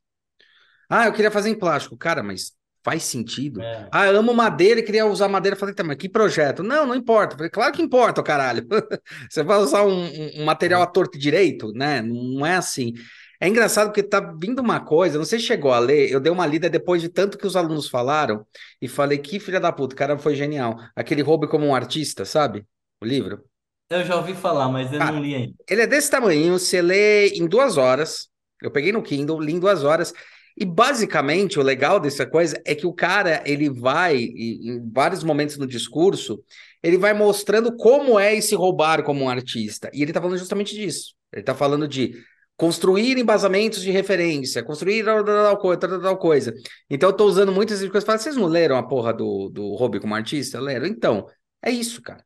Ah, eu queria fazer em plástico. Cara, mas faz sentido? é, Ah, eu amo madeira e queria usar madeira. Eu Falei, tá, mas que projeto? Não, não importa. Eu Falei, claro que importa, caralho. Você vai usar um, um- um material à torto e direito, né? Não é assim. É engraçado porque tá vindo uma coisa, não sei se chegou a ler, eu dei uma lida depois de tanto que os alunos falaram e falei, que filha da puta, o cara foi genial. Aquele Roube como um artista, sabe? O livro. eu já ouvi falar, mas eu não Cara, li ainda. ele é desse tamanho, você lê em duas horas. Eu peguei no Kindle, li em duas horas. E basicamente o legal dessa coisa é que o cara ele vai em vários momentos no discurso ele vai mostrando como é esse roubar como um artista. E ele tá falando justamente disso. Ele tá falando de construir embasamentos de referência, construir tal, coisa, tal, coisa. Então eu tô usando muitas coisas. Fala, Vocês não leram a porra do, do Hobby como artista? Leram? Então, é isso, cara.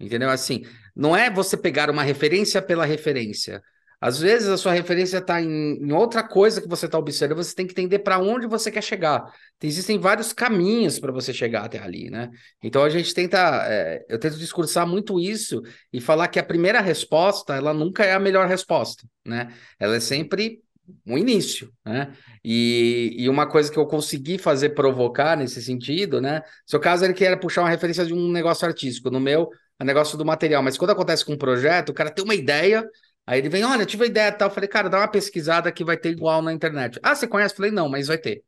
Entendeu? Assim, não é você pegar uma referência pela referência. Às vezes a sua referência está em, em outra coisa que você está observando, você tem que entender para onde você quer chegar. Existem vários caminhos para você chegar até ali, né? Então a gente tenta, é, eu tento discursar muito isso e falar que a primeira resposta, ela nunca é a melhor resposta, né? Ela é sempre um início, né? E, e uma coisa que eu consegui fazer provocar nesse sentido, né? Seu caso ele quer puxar uma referência de um negócio artístico, no meu é negócio do material. Mas quando acontece com um projeto, o cara tem uma ideia, aí ele vem, olha, eu tive uma ideia e tal. Eu falei, cara, dá uma pesquisada que vai ter igual na internet. Ah, você conhece? Eu falei, não, mas vai ter.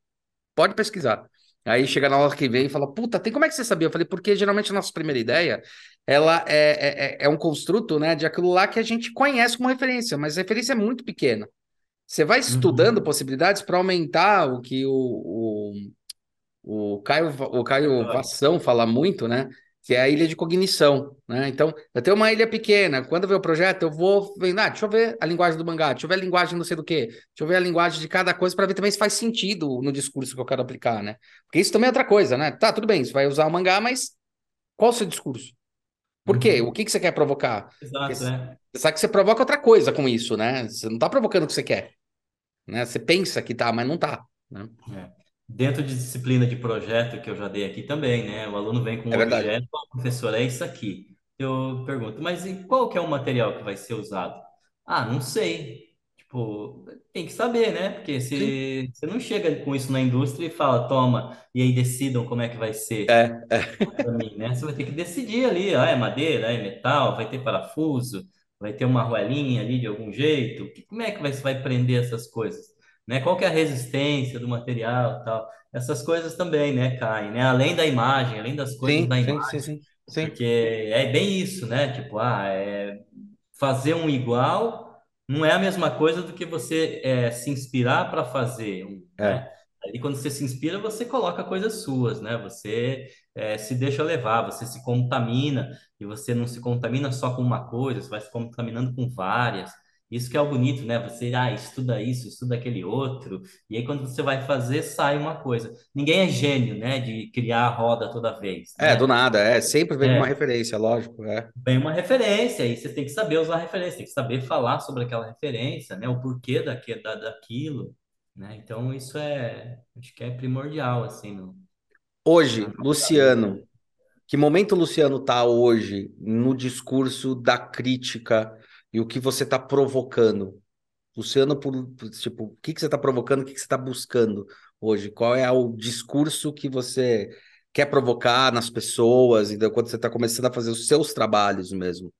Pode pesquisar. Aí chega na hora que vem e fala, puta, tem como é que você sabia? Eu falei, porque geralmente a nossa primeira ideia, ela é, é, é um construto, né, de aquilo lá que a gente conhece como referência, mas a referência é muito pequena. Você vai estudando Uhum. possibilidades para aumentar o que o, o o Caio, o Caio Vassão fala muito, né? Que é a ilha de cognição, né? Então, eu tenho uma ilha pequena. Quando eu ver o projeto, eu vou ah, deixa eu ver a linguagem do mangá, deixa eu ver a linguagem não sei do quê, deixa eu ver a linguagem de cada coisa para ver também se faz sentido no discurso que eu quero aplicar, né? Porque isso também é outra coisa, né? Tá, tudo bem, você vai usar o mangá, mas qual o seu discurso? Por quê? Uhum. O que, que você quer provocar? Exato, Porque é. Você sabe que você provoca outra coisa com isso, né? Você não tá provocando o que você quer. Né? Você pensa que tá, mas não tá. Né? É. Dentro de disciplina de projeto que eu já dei aqui também, né? O aluno vem com um é objeto, professor, é isso aqui. Eu pergunto, mas e qual que é o material que vai ser usado? Ah, não sei. Tipo, tem que saber, né? Porque se você não chega com isso na indústria e fala, toma, e aí decidam como é que vai ser é, é. mim, né? Você vai ter que decidir ali, ah, é madeira, é metal, vai ter parafuso, vai ter uma arruelinha ali de algum jeito. Como é que você vai prender essas coisas? Né? Qual que é a resistência do material, tal? Essas coisas também, né, caem, né? Além da imagem, além das coisas sim, da sim, imagem, sim, sim, porque é bem isso, né? Tipo, ah, é fazer um igual não é a mesma coisa do que você é, se inspirar para fazer um, é. né? Aí quando você se inspira, você coloca coisas suas, né? Você é, se deixa levar, você se contamina e você não se contamina só com uma coisa, você vai se contaminando com várias. Isso que é o bonito, né? Você ah, estuda isso, estuda aquele outro, e aí quando você vai fazer, sai uma coisa. Ninguém é gênio, né? De criar a roda toda vez. É, né? do nada, é. Sempre vem é. uma referência, lógico. É. Vem uma referência, e você tem que saber usar a referência, tem que saber falar sobre aquela referência, né? O porquê daquilo, da, daquilo, né? Então, isso é, acho que é primordial, assim. No, hoje, Luciano, que momento o Luciano está hoje no discurso da crítica e o que você está provocando. Luciano, por, tipo, o que, que você está provocando, o que, que você está buscando hoje? Qual é o discurso que você quer provocar nas pessoas, então, quando você está começando a fazer os seus trabalhos mesmo?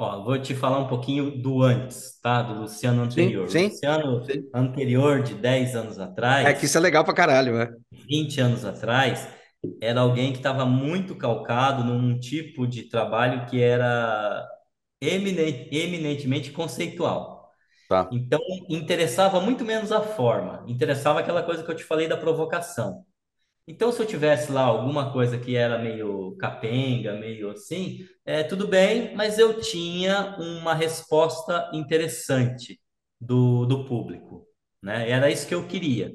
Ó, vou te falar um pouquinho do antes, tá? Do Luciano anterior. Sim, sim, Luciano sim. anterior, de 10 anos atrás. É que isso é legal pra caralho, né? 20 anos atrás, era alguém que estava muito calcado num tipo de trabalho que era eminentemente conceitual. Tá. Então, interessava muito menos a forma, interessava aquela coisa que eu te falei da provocação. Então, se eu tivesse lá alguma coisa que era meio capenga, meio assim, é, tudo bem, mas eu tinha uma resposta interessante do, do público. Né? Era isso que eu queria.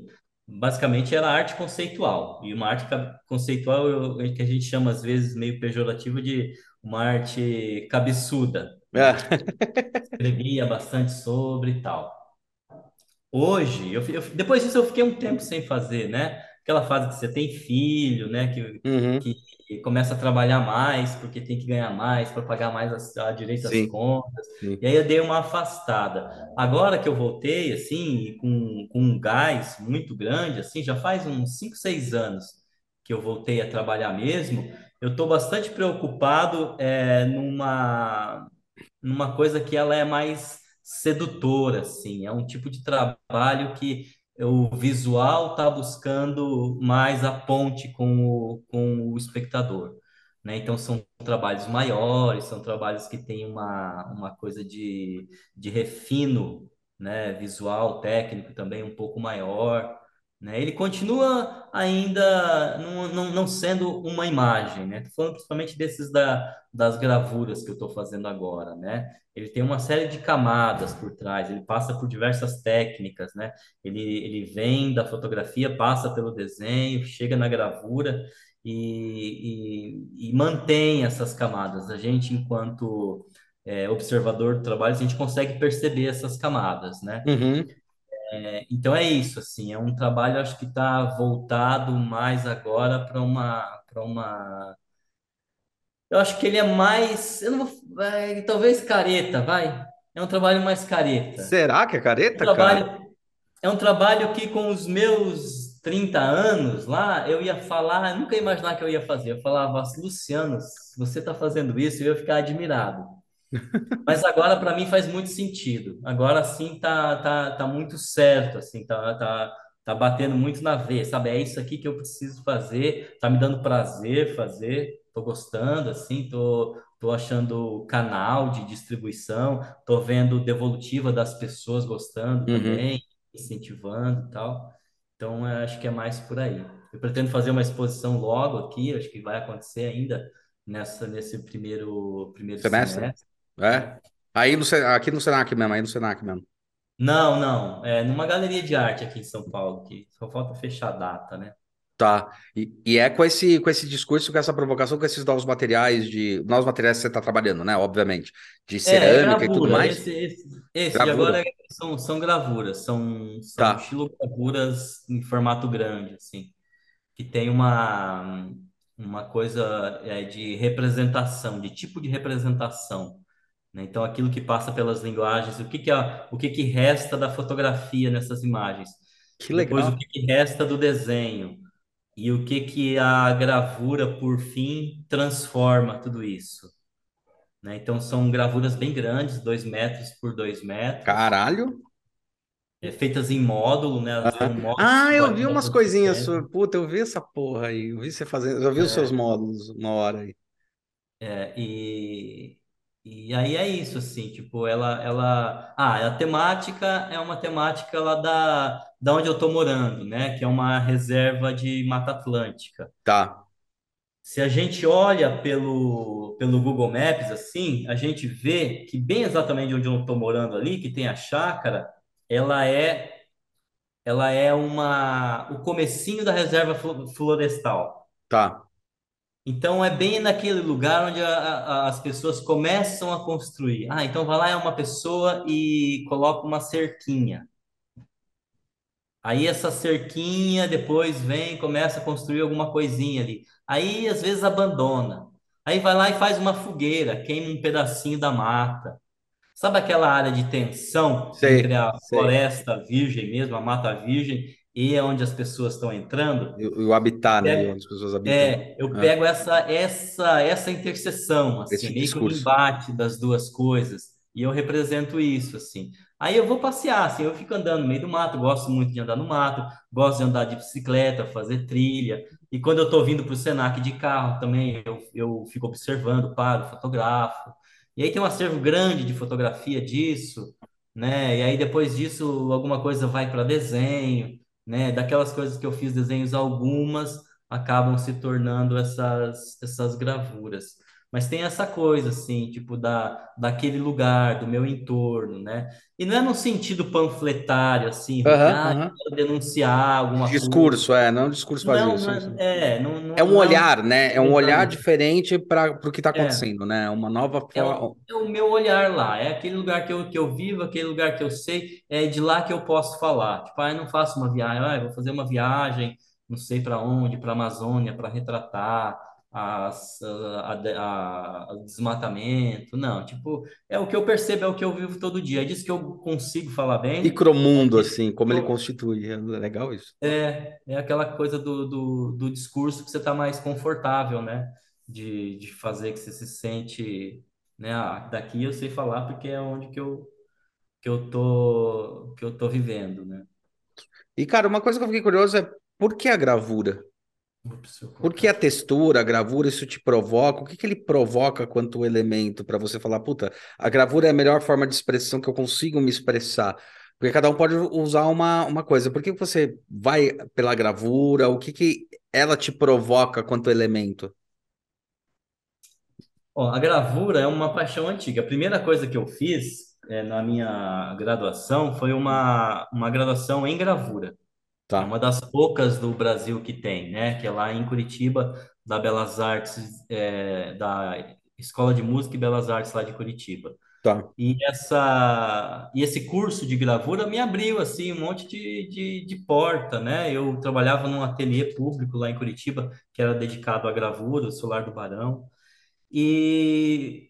Basicamente, era arte conceitual. E uma arte conceitual eu, que a gente chama, às vezes, meio pejorativo de uma arte cabeçuda. É. Escrevia bastante sobre e tal. Hoje, eu, eu, depois disso eu fiquei um tempo sem fazer, né? Aquela fase que você tem filho, né? Que, uhum. que começa a trabalhar mais porque tem que ganhar mais para pagar mais a, a direito às contas. Sim. E aí eu dei uma afastada. Agora que eu voltei, assim, com, com um gás muito grande, assim, já faz uns 5, 6 anos que eu voltei a trabalhar mesmo, eu estou bastante preocupado é, numa, numa coisa que ela é mais sedutora, assim. É um tipo de trabalho que o visual está buscando mais a ponte com o, com o espectador. Né? Então, são trabalhos maiores, são trabalhos que têm uma, uma coisa de, de refino né? visual, técnico também um pouco maior. Né? Ele continua ainda não, não, não sendo uma imagem, né? Tô falando principalmente desses da, das gravuras que eu estou fazendo agora, né? Ele tem uma série de camadas por trás, ele passa por diversas técnicas, né? Ele, ele vem da fotografia, passa pelo desenho, chega na gravura e, e, e mantém essas camadas. A gente, enquanto é, observador do trabalho, a gente consegue perceber essas camadas, né? Uhum. É, então é isso, assim, é um trabalho acho que está voltado mais agora para uma, para uma. Eu acho que ele é mais, eu não vou, é, talvez careta, vai. É um trabalho mais careta. Será que é careta, é um trabalho, cara? É um trabalho que com os meus 30 anos lá, eu ia falar, nunca ia imaginar que eu ia fazer. Eu falava, Luciano, você está fazendo isso, eu ia ficar admirado. Mas agora para mim faz muito sentido. Agora sim tá, tá, tá muito certo, assim, tá, tá, tá batendo muito na veia, sabe? É isso aqui que eu preciso fazer, tá me dando prazer fazer, tô gostando, assim, tô, tô achando canal de distribuição, tô vendo devolutiva das pessoas gostando uhum. também, incentivando e tal. Então, acho que é mais por aí. eu pretendo fazer uma exposição logo aqui, acho que vai acontecer ainda nessa, nesse primeiro, primeiro Semestre? semestre. É? Aí no, aqui no Senac mesmo, aí no Senac mesmo. Não, não, é numa galeria de arte aqui em São Paulo, que só falta fechar a data, né? Tá. E, e é com esse, com esse discurso, com essa provocação, com esses novos materiais de. Novos materiais que você está trabalhando, né? Obviamente. De É, é cerâmica e tudo gravura. mais. Esse, esse, esse de Gravura. agora são, são gravuras, são, são Tá. estilogravuras em formato grande, assim, que tem uma, uma coisa é, de representação, de tipo de representação, né? Então, aquilo que passa pelas linguagens, o que que, a, o que que resta da fotografia nessas imagens, Que depois legal. o que que resta do desenho, e o que que a gravura, por fim, transforma tudo isso né? Então são gravuras bem grandes, dois metros por dois metros, Caralho. é, feitas em módulo, né? Um módulo Ah, eu vi umas coisinhas suas. Puta, eu vi essa porra aí. Eu vi você fazendo. Eu vi os seus módulos uma hora aí. É, e, e aí é isso, assim, tipo, ela, ela... Ah, a temática é uma temática lá da, da onde eu tô morando, né? Que é uma reserva de Mata Atlântica. Tá. Se a gente olha pelo, pelo Google Maps, assim, a gente vê que bem exatamente onde eu estou morando ali, que tem a chácara, ela é ela é uma o comecinho da reserva flo- florestal. Tá. Então é bem naquele lugar onde a- a- as pessoas começam a construir. Ah, então vai lá é uma pessoa e coloca uma cerquinha. Aí essa cerquinha depois vem, começa a construir alguma coisinha ali. Aí às vezes abandona. Aí vai lá e faz uma fogueira, queima um pedacinho da mata. Sabe aquela área de tensão entre Sei, a sei. floresta virgem mesmo, a mata virgem, e é onde as pessoas estão entrando? E, o habitat, né? Pego- onde as pessoas habitam. é, eu É, pego essa essa essa interseção assim, esse meio que embate das duas coisas, e eu represento isso assim. Aí eu vou passear, assim, eu fico andando no meio do mato, gosto muito de andar no mato, gosto de andar de bicicleta, fazer trilha. E quando eu estou vindo para o Senac de carro também, eu, eu fico observando, paro, fotografo. E aí tem um acervo grande de fotografia disso, né? E aí depois disso alguma coisa vai para desenho, né? Daquelas coisas que eu fiz desenhos, algumas acabam se tornando essas, essas gravuras. Mas tem essa coisa, assim, tipo, da, daquele lugar, do meu entorno, né? E não é no sentido panfletário, assim, Aham, ah, quero denunciar De alguma coisa. discurso, é, não é um discurso vazio, Não, não sim, sim. é, é, não, É não, um não é um olhar, né? É um olhar diferente para o que está É, acontecendo, né? Uma nova é forma. o, é o meu olhar lá, é aquele lugar que eu, que eu vivo, aquele lugar que eu sei, é de lá que eu posso falar. Tipo, ah, eu não faço uma viagem, ah, eu vou fazer uma viagem, não sei para onde, para a Amazônia, para retratar as, a, a, a- o desmatamento. Não, tipo, é o que eu percebo, é o que eu vivo todo dia. É disso que eu consigo falar bem, é Micromundo, assim, como ele constitui. É legal isso. é, é aquela coisa do, do, do discurso que você está mais confortável, né? De, de fazer que você se sente, né? Ah, daqui eu sei falar porque é onde que eu, que eu tô, que eu tô vivendo, né? E, cara, uma coisa que eu fiquei curioso é por que a gravura? Ups, deixa eu Por que colocar a textura, a gravura, isso te provoca? O que que ele provoca quanto elemento para você falar, puta, a gravura é a melhor forma de expressão que eu consigo me expressar? Porque cada um pode usar uma, uma coisa. Por que que você vai pela gravura? O que que ela te provoca quanto elemento? Ó, a gravura é uma paixão antiga. A primeira coisa que eu fiz é, na minha graduação foi uma, uma graduação em gravura. É Tá, uma das poucas do Brasil que tem, né? Que é lá em Curitiba, da Belas Artes, é, da Escola de Música e Belas Artes lá de Curitiba. tá. E essa e esse curso de gravura me abriu assim um monte de, de, de porta, né? Eu trabalhava num ateliê público lá em Curitiba que era dedicado à gravura, o Solar do Barão. E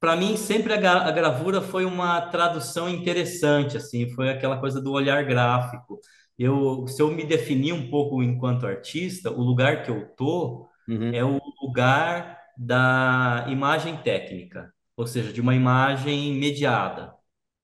para mim, sempre a gravura foi uma tradução interessante, assim, foi aquela coisa do olhar gráfico. Eu, se eu me definir um pouco enquanto artista, o lugar que eu tô é Uhum, o lugar da imagem técnica, ou seja, de uma imagem mediada.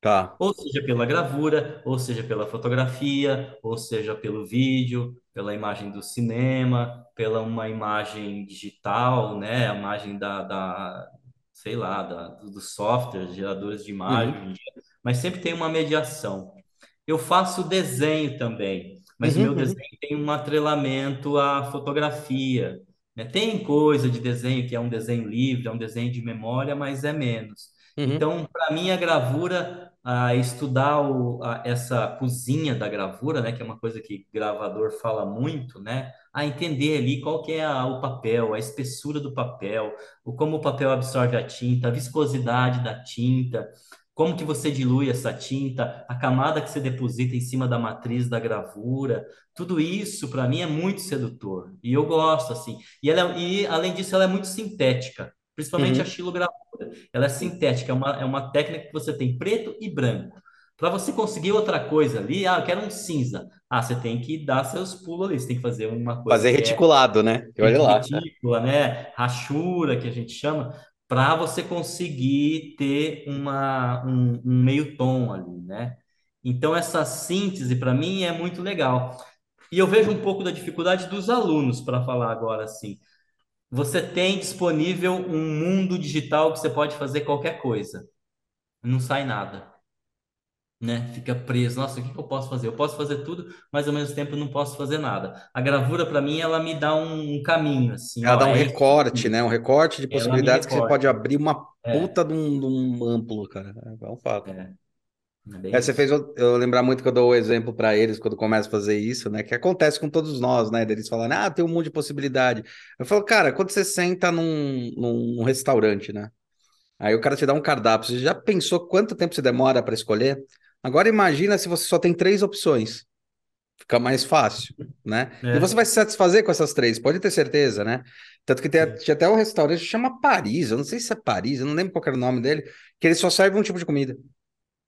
tá. Ou seja, pela gravura, ou seja, pela fotografia, ou seja, pelo vídeo, pela imagem do cinema, pela uma imagem digital, né? A imagem da, da sei lá, da, dos softwares, geradores de imagem, Uhum, hoje em dia. mas sempre tem uma mediação. Eu faço desenho também. mas o Uhum, meu uhum, desenho tem um atrelamento à fotografia, né? Tem coisa de desenho que é um desenho livre, é um desenho de memória, mas é menos. uhum, Então, para mim, a gravura, a estudar o, a- essa cozinha da gravura, né, que é uma coisa que gravador fala muito, né, a entender ali qual que é a- o papel, a espessura do papel, o como o papel absorve a tinta, a viscosidade da tinta, como que você dilui essa tinta, a camada que você deposita em cima da matriz da gravura, tudo isso para mim é muito sedutor e eu gosto assim. E ela, é- e além disso, ela é muito sintética, principalmente a uhum. xilogravura. Ela é sintética, é uma, é uma técnica que você tem preto e branco. Para você conseguir outra coisa ali, ah, eu quero um cinza. Ah, você tem que dar seus pulos ali, você tem que fazer uma coisa Fazer é reticulado, né? Olha lá. retícula, né? Rachura, que a gente chama, para você conseguir ter uma, um, um meio tom ali, né? Então, essa síntese, para mim, é muito legal. E eu vejo um pouco da dificuldade dos alunos, para falar agora assim. Você tem disponível um mundo digital que você pode fazer qualquer coisa. Não sai nada, né? Fica preso. Nossa, o que que eu posso fazer? Eu posso fazer tudo, mas ao mesmo tempo eu não posso fazer nada. A gravura, para mim, ela me dá um caminho, assim, Ela ó, dá um é recorte, né? Um recorte de possibilidades que você pode abrir uma É, puta de um, de um amplo, cara. É um fato. é, é É, você fez eu, eu lembrar muito que eu dou o exemplo para eles quando começo a fazer isso, né? Que acontece com todos nós, né? Deles falarem, ah, tem um monte de possibilidade. Eu falo, cara, quando você senta num, num, num restaurante, né? Aí o cara te dá um cardápio. Você já pensou quanto tempo você demora para escolher? Agora imagina se você só tem três opções. Fica mais fácil, né? E você É, vai se satisfazer com essas três, pode ter certeza, né? Tanto que tem, sim. tinha até um restaurante que chama Paris, eu não sei se é Paris, eu não lembro qual era o nome dele, que ele só serve um tipo de comida,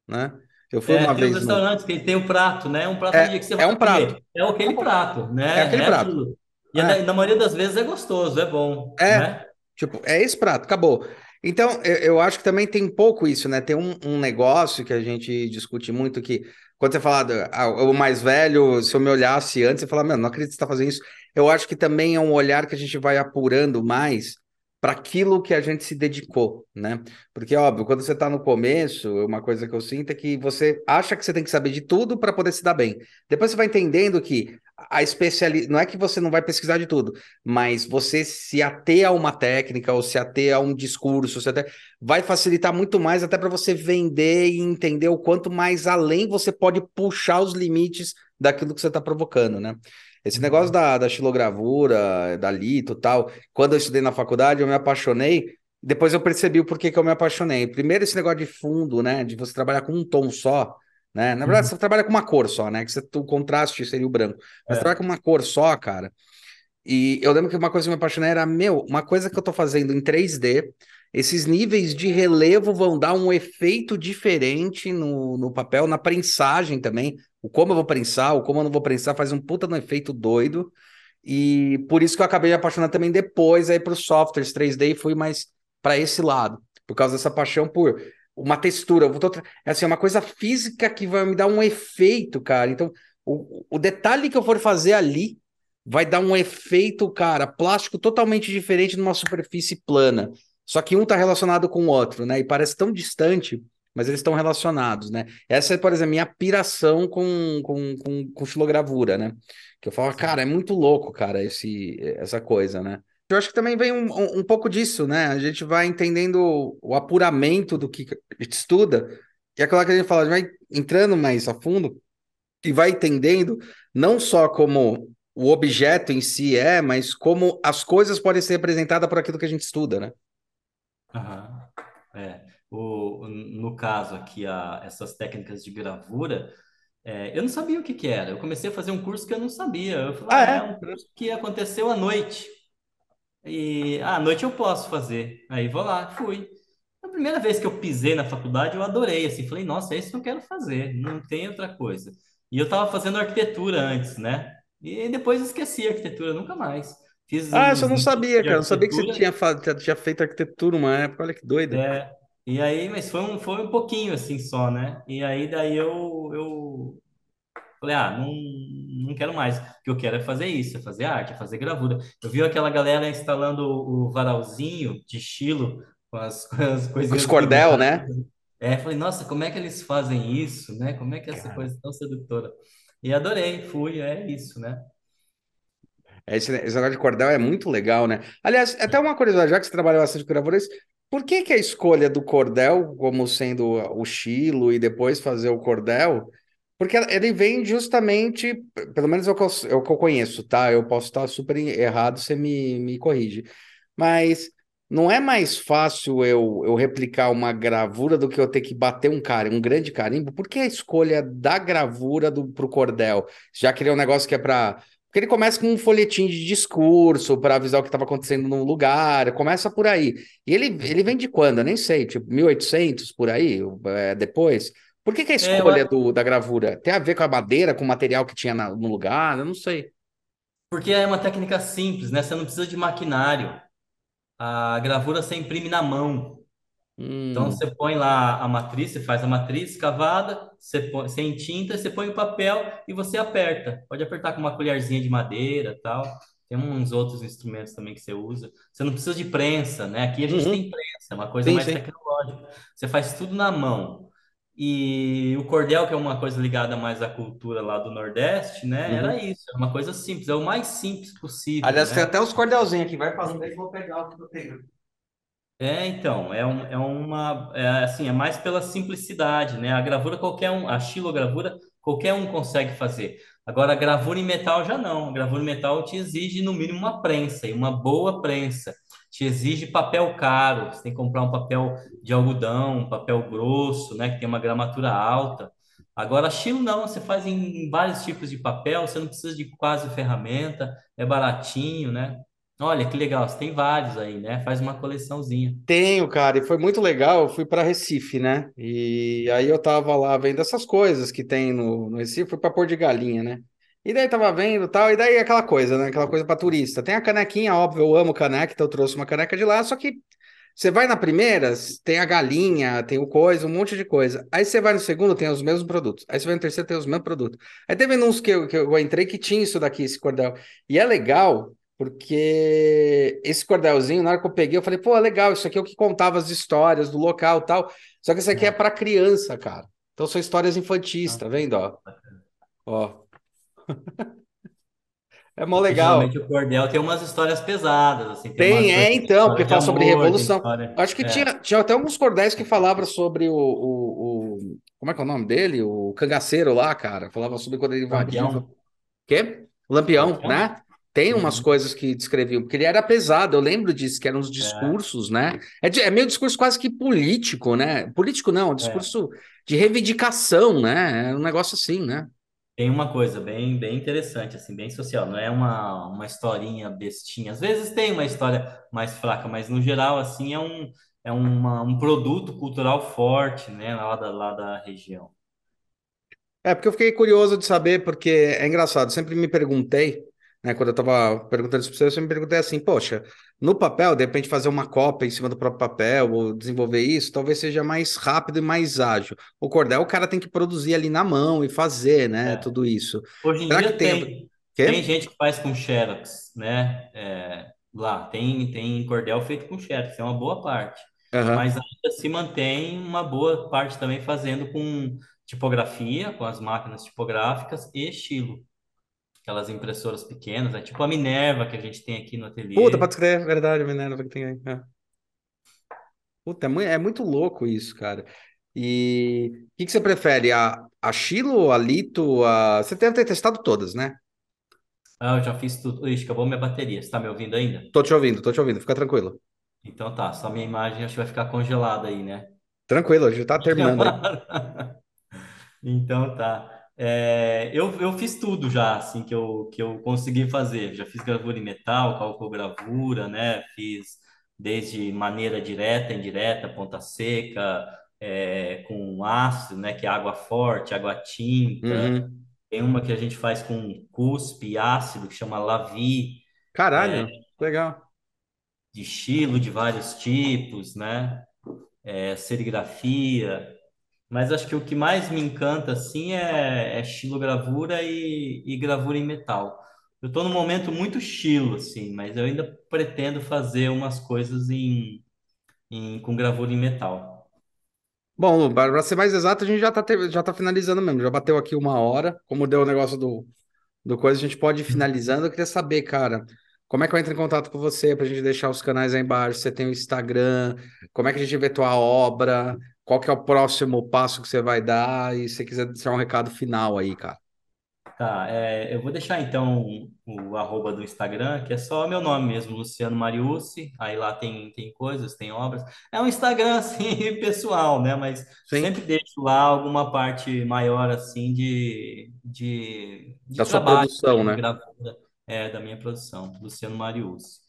né? Eu fui É, uma tem vez no. restaurantes que tem o prato, né? Um prato É, que você é vai um prato. comer. É aquele prato, É né? aquele É prato. aquilo. E na, É, na maioria das vezes é gostoso, é bom, é. né? Tipo, é esse prato, acabou. Então, eu, acho que também tem pouco isso, né? Tem um, um negócio que a gente discute muito que, quando você fala, do- ah, o mais velho, se eu me olhasse antes, você fala, mano, não acredito que você está fazendo isso. Eu acho que também é um olhar que a gente vai apurando mais para aquilo que a gente se dedicou, né? Porque, óbvio, quando você está no começo, uma coisa que eu sinto é que você acha que você tem que saber de tudo para poder se dar bem. Depois você vai entendendo que a especialidade, não é que você não vai pesquisar de tudo, mas você se ater a uma técnica ou se ater a um discurso, até vai facilitar muito mais até para você vender e entender o quanto mais além você pode puxar os limites daquilo que você está provocando, né? Esse negócio Uhum. da, da xilogravura, da lito e tal, quando eu estudei na faculdade, eu me apaixonei. Depois eu percebi o porquê que eu me apaixonei. Primeiro, esse negócio de fundo, né? De você trabalhar com um tom só, né? Na verdade, Uhum. você trabalha com uma cor só, né? Que você, o contraste seria o branco. Mas trabalha É, com uma cor só, cara. E eu lembro que uma coisa que eu me apaixonei era, meu, uma coisa que eu tô fazendo em 3D, esses níveis de relevo vão dar um efeito diferente no, no papel, na prensagem também. O como eu vou prensar, o como eu não vou prensar, faz um puta no efeito doido. E por isso que eu acabei me apaixonando também depois aí para os softwares 3D e fui mais para esse lado, por causa dessa paixão por uma textura. Eu é assim, uma coisa física que vai me dar um efeito, cara. Então, o, o detalhe que eu for fazer ali vai dar um efeito, cara, plástico totalmente diferente numa superfície plana. Só que um está relacionado com o outro, né? E parece tão distante, mas eles estão relacionados, né? Essa é, por exemplo, minha piração com, com, com, com né? Que eu falo, cara, é muito louco, cara, esse, essa coisa, né? Eu acho que também vem um, um, um pouco disso, né? A gente vai entendendo o apuramento do que a gente estuda, e é aquela que a gente fala, a gente vai entrando mais a fundo e vai entendendo não só como o objeto em si é, mas como as coisas podem ser representadas por aquilo que a gente estuda, né? Aham. É. O, no caso aqui, a, essas técnicas de gravura, é, eu não sabia o que que era. Eu comecei a fazer um curso que eu não sabia. Eu falei, Ah, ah, é é? um curso que aconteceu à noite. E ah, à noite eu posso fazer. Aí vou lá, fui. A primeira vez que eu pisei na faculdade, eu adorei, assim, falei, nossa, é isso que eu quero fazer, não tem outra coisa. E eu estava fazendo arquitetura antes, né? E depois esqueci a arquitetura, nunca mais. Fiz Ah, eu não 20 anos sabia, cara. Eu não sabia que você tinha, tinha feito arquitetura uma época. Olha que doido. é, e aí, mas foi um, foi um pouquinho assim só, né? E aí daí eu, eu falei, ah, não, não quero mais. O que eu quero é fazer isso, é fazer arte, é fazer gravura. Eu vi aquela galera instalando o, varalzinho de estilo com as, com as Com esse coisinhas cordel, né? É, falei, nossa, como é que eles fazem isso, né? Como é que é essa coisa tão sedutora? E adorei, fui, é isso, né? Esse, esse negócio de cordel é muito legal, né? Aliás, até uma curiosidade, já que você trabalha bastante com gravadores, por que que a escolha do cordel como sendo o estilo e depois fazer o cordel? Porque ele vem justamente, pelo menos é o que eu, é o que eu conheço, tá? Eu posso estar super errado, você me, me corrige. Mas não é mais fácil eu, eu replicar uma gravura do que eu ter que bater um cara, um grande carimbo? Por que a escolha da gravura do, pro cordel? Já que ele é um negócio que é para porque ele começa com um folhetim de discurso para avisar o que estava acontecendo no lugar, começa por aí. E ele, ele vem de quando? Eu nem sei, tipo 1800 por aí, é, depois. Por que, que a escolha é, eu... do, da gravura tem a ver com a madeira, com o material que tinha na, no lugar? Eu não sei. Porque é uma técnica simples, né? Você não precisa de maquinário. A gravura você imprime na mão. Então Hum, você põe lá a matriz, você faz a matriz cavada, você põe, sem tinta, você põe o papel e você aperta. Pode apertar com uma colherzinha de madeira, tal. Tem uns outros instrumentos também que você usa. Você não precisa de prensa, né? Aqui a gente tem uhum, prensa, é uma coisa sim, mais sim. tecnológica. Você faz tudo na mão. E o cordel, que é uma coisa ligada mais à cultura lá do Nordeste, né? Era Uhum. isso, é uma coisa simples, é o mais simples possível, Aliás, tem né? até os cordelzinhos aqui, vai falando aí que eu vou pegar o que eu tenho. É, então, é, um, é uma, é, assim, é mais pela simplicidade, né? A gravura qualquer um, a xilogravura qualquer um consegue fazer. Agora, a gravura em metal já não. A gravura em metal te exige no mínimo uma prensa, e uma boa prensa. Te exige papel caro, você tem que comprar um papel de algodão, um papel grosso, né? Que tem uma gramatura alta. Agora, xilo não, você faz em vários tipos de papel, você não precisa de quase ferramenta, é baratinho, né? Olha que legal, você tem vários aí, né? Faz uma coleçãozinha. Tenho, cara, e foi muito legal. Eu fui para Recife, né? E aí eu tava lá vendo essas coisas que tem no, no Recife, fui para Pôr de Galinha, né? E daí tava vendo tal, e daí aquela coisa, né? Aquela coisa para turista. Tem a canequinha, óbvio, eu amo caneca, então eu trouxe uma caneca de lá, só que você vai na primeira, tem a galinha, tem o coisa, um monte de coisa. Aí você vai no segundo, tem os mesmos produtos. Aí você vai no terceiro, tem os mesmos produtos. Aí teve uns que eu, que eu entrei que tinha isso daqui, esse cordel. E é legal. Porque esse cordelzinho, na hora que eu peguei, eu falei, pô, legal, isso aqui é o que contava as histórias do local e tal. Só que isso aqui é É. para criança, cara. Então são histórias infantis, Ah, tá vendo? Ó, ó. É mó legal. geralmente o cordel tem umas histórias pesadas, assim, tem Tem, é, então, porque fala sobre amor, tem revolução. história. Acho que É, tinha, tinha até alguns cordéis que falavam sobre o, o, o- Como é que é o nome dele? O cangaceiro lá, cara. Falava sobre quando ele invadiu. Quê? Lampião, Lampião? né? Tem umas Uhum. coisas que descreviam, porque ele era pesado, eu lembro disso, que eram os É, discursos, né? É, de- é meio discurso quase que político, né? Político não, é um é. discurso de reivindicação, né? É um negócio assim, né? Tem uma coisa bem, bem interessante, assim, bem social. Não é uma, uma historinha bestinha. Às vezes tem uma história mais fraca, mas no geral, assim, é um, é uma, um produto cultural forte, né, lá da, lá da região. É, porque eu fiquei curioso de saber, porque é engraçado, sempre me perguntei, né, quando eu estava perguntando isso para você, eu me perguntei assim, poxa, no papel, de repente fazer uma cópia em cima do próprio papel, ou desenvolver isso, talvez seja mais rápido e mais ágil. O cordel, o cara tem que produzir ali na mão e fazer, né, É. tudo isso. Hoje em Será dia tem tem, tem gente que faz com Xerox, né? É, lá tem, tem cordel feito com Xerox, é uma boa parte. Mas Aham. ainda se mantém uma boa parte também fazendo com tipografia, com as máquinas tipográficas e estilo. Aquelas impressoras pequenas, é tipo a Minerva que a gente tem aqui no Puta, pode ateliê. escrever, é verdade, Minerva que tem aí. É. Puta, é muito, é muito louco isso, cara. E o que que você prefere, a, a Chilo, a Lito, a... Você deve ter testado todas, né? Ah, eu já fiz tudo. Ixi, acabou minha bateria. Você tá me ouvindo ainda? Tô te ouvindo, tô te ouvindo, fica tranquilo. Então tá, só minha imagem acho que vai ficar congelada aí, né? Tranquilo, a gente tá terminando aí. Então tá. É, eu, eu fiz tudo já, assim, que eu, que eu consegui fazer. Já fiz gravura em metal, calcogravura, né? Fiz desde maneira direta, indireta, ponta seca, é, com ácido, né? Que é água forte, água tinta. Uhum. Tem uma que a gente faz com cuspe ácido, que chama Lavi, Caralho, legal. de estilo de vários tipos, né? É, serigrafia. Mas acho que o que mais me encanta, assim, é, é estilo gravura e, e gravura em metal. Eu estou num momento muito estilo, assim, mas eu ainda pretendo fazer umas coisas em, em, com gravura em metal. Bom, para ser mais exato, a gente já tá, já tá finalizando mesmo. Já bateu aqui uma hora. Como deu o negócio do, do coisa, a gente pode ir finalizando. Eu queria saber, cara, como é que eu entro em contato com você para a gente deixar os canais aí embaixo? Você tem o Instagram? Como é que a gente vê tua obra? Qual que é o próximo passo que você vai dar? E se você quiser deixar um recado final aí, cara. Tá, é, eu vou deixar então o arroba do Instagram, que é só meu nome mesmo, Luciano Mariucci. Aí lá tem, tem coisas, tem obras. É um Instagram assim pessoal, né? Mas Sim. sempre deixo lá alguma parte maior assim de, de, de da trabalho, sua produção, né? Gravura, é, da minha produção, Luciano Mariucci.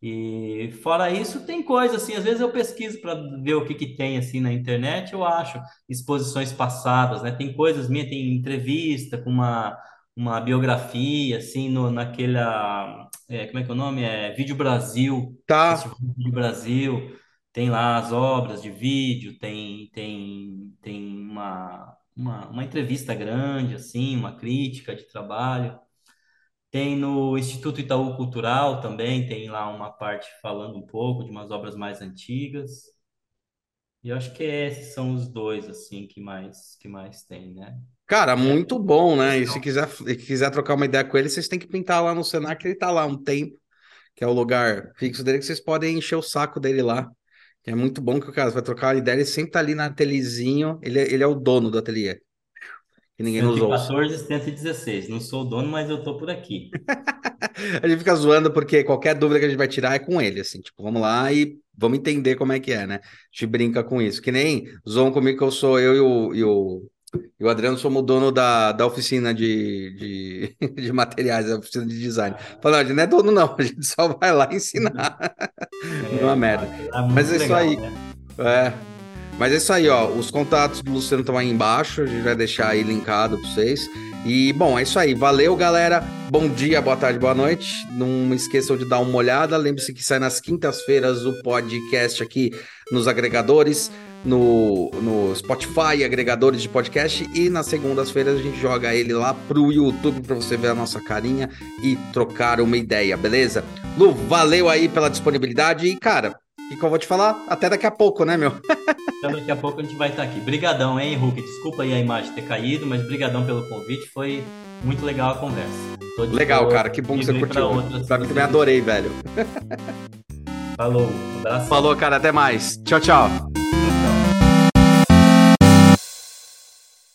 E fora isso, tem coisa assim, às vezes eu pesquiso para ver o que, que tem assim na internet, eu acho exposições passadas, né? Tem coisas minhas, tem entrevista com uma uma biografia, assim, no, naquela. É, como é que é o nome? É Vídeo Brasil. Tá. Vídeo Brasil. Tem lá as obras de vídeo, tem, tem, tem uma, uma, uma entrevista grande, assim, uma crítica de trabalho. Tem no Instituto Itaú Cultural também, tem lá uma parte falando um pouco de umas obras mais antigas. E eu acho que esses são os dois, assim, que mais, que mais tem, né? Cara, muito bom, né? E se quiser, se quiser trocar uma ideia com ele, vocês têm que pintar lá no Senac, ele tá lá um tempo, que é o lugar fixo dele, que vocês podem encher o saco dele lá. É muito bom que o cara vai trocar uma ideia, ele sempre tá ali na atelizinho, ele, é, ele é o dono do ateliê. Que ninguém 114, nos 116. Não sou o dono, mas eu tô por aqui. a gente fica zoando porque qualquer dúvida que a gente vai tirar é com ele, assim, tipo, vamos lá e vamos entender como é que é, né? A gente brinca com isso. Que nem zoam comigo que eu sou eu e o, e o e o Adriano somos o dono da, da oficina de, de, de materiais, da oficina de design. Falando, a gente não é dono, não, a gente só vai lá ensinar. É, não é merda. É Mas é isso legal, aí. Né? É. Mas é isso aí, ó. Os contatos do Luciano estão aí embaixo, a gente vai deixar aí linkado para vocês. E, bom, é isso aí. Valeu, galera. Bom dia, boa tarde, boa noite. Não esqueçam de dar uma olhada. Lembre-se que sai nas quintas-feiras o podcast aqui nos agregadores no, no Spotify, agregadores de podcast, e nas segundas-feiras a gente joga ele lá pro YouTube para você ver a nossa carinha e trocar uma ideia, beleza? Lu, valeu aí pela disponibilidade e, cara, o que eu vou te falar? Até daqui a pouco, né, meu? Até daqui a pouco a gente vai estar aqui. Brigadão, hein, Hulk? Desculpa aí a imagem ter caído, mas brigadão pelo convite, foi muito legal a conversa. Legal, boa, cara, que bom que você curtiu. Pra mim também adorei, velho. Falou, um abraço. Falou, cara, até mais. Tchau, tchau.